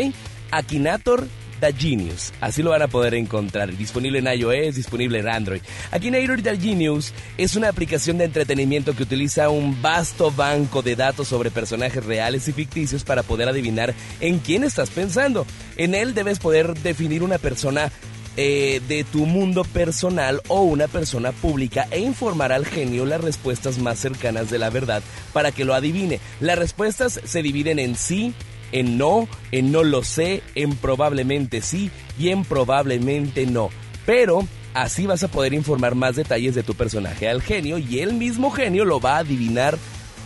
Akinator Genius. Así lo van a poder encontrar. Disponible en iOS, disponible en Android. Akinator The Genius es una aplicación de entretenimiento que utiliza un vasto banco de datos sobre personajes reales y ficticios para poder adivinar en quién estás pensando. En él debes poder definir una persona eh, de tu mundo personal o una persona pública e informar al genio las respuestas más cercanas de la verdad para que lo adivine. Las respuestas se dividen en sí, en no, en no lo sé, en probablemente sí y en probablemente no. Pero así vas a poder informar más detalles de tu personaje al genio y el mismo genio lo va a adivinar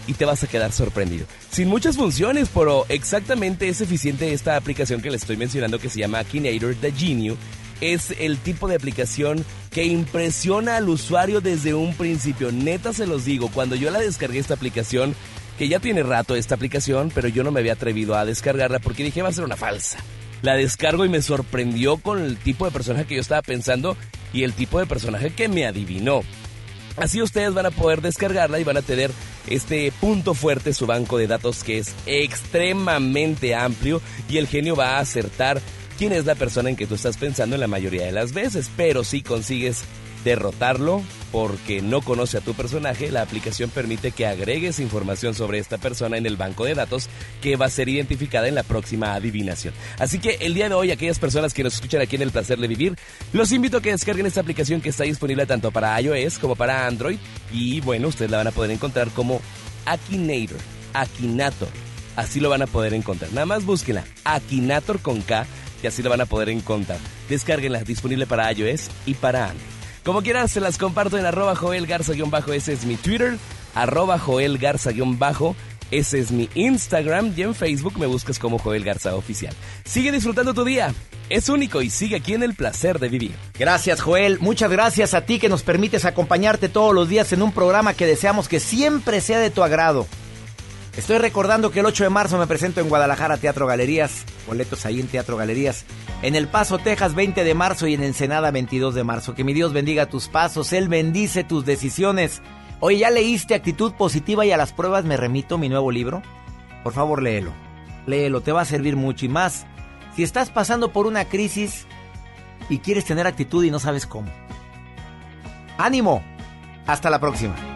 y te vas a quedar sorprendido. Sin muchas funciones, pero exactamente es eficiente esta aplicación que les estoy mencionando que se llama Akinator The Genius. Es el tipo de aplicación que impresiona al usuario desde un principio. Neta se los digo, cuando yo la descargué esta aplicación, que ya tiene rato esta aplicación, pero yo no me había atrevido a descargarla porque dije va a ser una falsa. La descargo y me sorprendió con el tipo de personaje que yo estaba pensando y el tipo de personaje que me adivinó. Así ustedes van a poder descargarla y van a tener este punto fuerte, su banco de datos que es extremadamente amplio y el genio va a acertar quién es la persona en que tú estás pensando en la mayoría de las veces. Pero si consigues derrotarlo porque no conoce a tu personaje, la aplicación permite que agregues información sobre esta persona en el banco de datos que va a ser identificada en la próxima adivinación. Así que el día de hoy, aquellas personas que nos escuchan aquí en El Placer de Vivir, los invito a que descarguen esta aplicación que está disponible tanto para iOS como para Android. Y bueno, ustedes la van a poder encontrar como Akinator, Akinator. Así lo van a poder encontrar. Nada más búsquenla, Akinator con K, y así la van a poder encontrar. Descárguenla, disponible para iOS y para Android. Como quieran, se las comparto en arroba Joel Garza-ese es mi Twitter. arroba Joel Garza-bajo. Ese es mi Instagram y en Facebook me buscas como Joel Garza Oficial. Sigue disfrutando tu día. Es único y sigue aquí en el placer de vivir. Gracias, Joel. Muchas gracias a ti que nos permites acompañarte todos los días en un programa que deseamos que siempre sea de tu agrado. Estoy recordando que el 8 de marzo me presento en Guadalajara Teatro Galerías, boletos ahí en Teatro Galerías, en El Paso, Texas 20 de marzo y en Ensenada 22 de marzo. Que mi Dios bendiga tus pasos, Él bendice tus decisiones. Oye, ¿ya leíste Actitud Positiva y a las pruebas me remito mi nuevo libro? Por favor, léelo. Léelo, te va a servir mucho y más. Si estás pasando por una crisis y quieres tener actitud y no sabes cómo. ¡Ánimo! Hasta la próxima.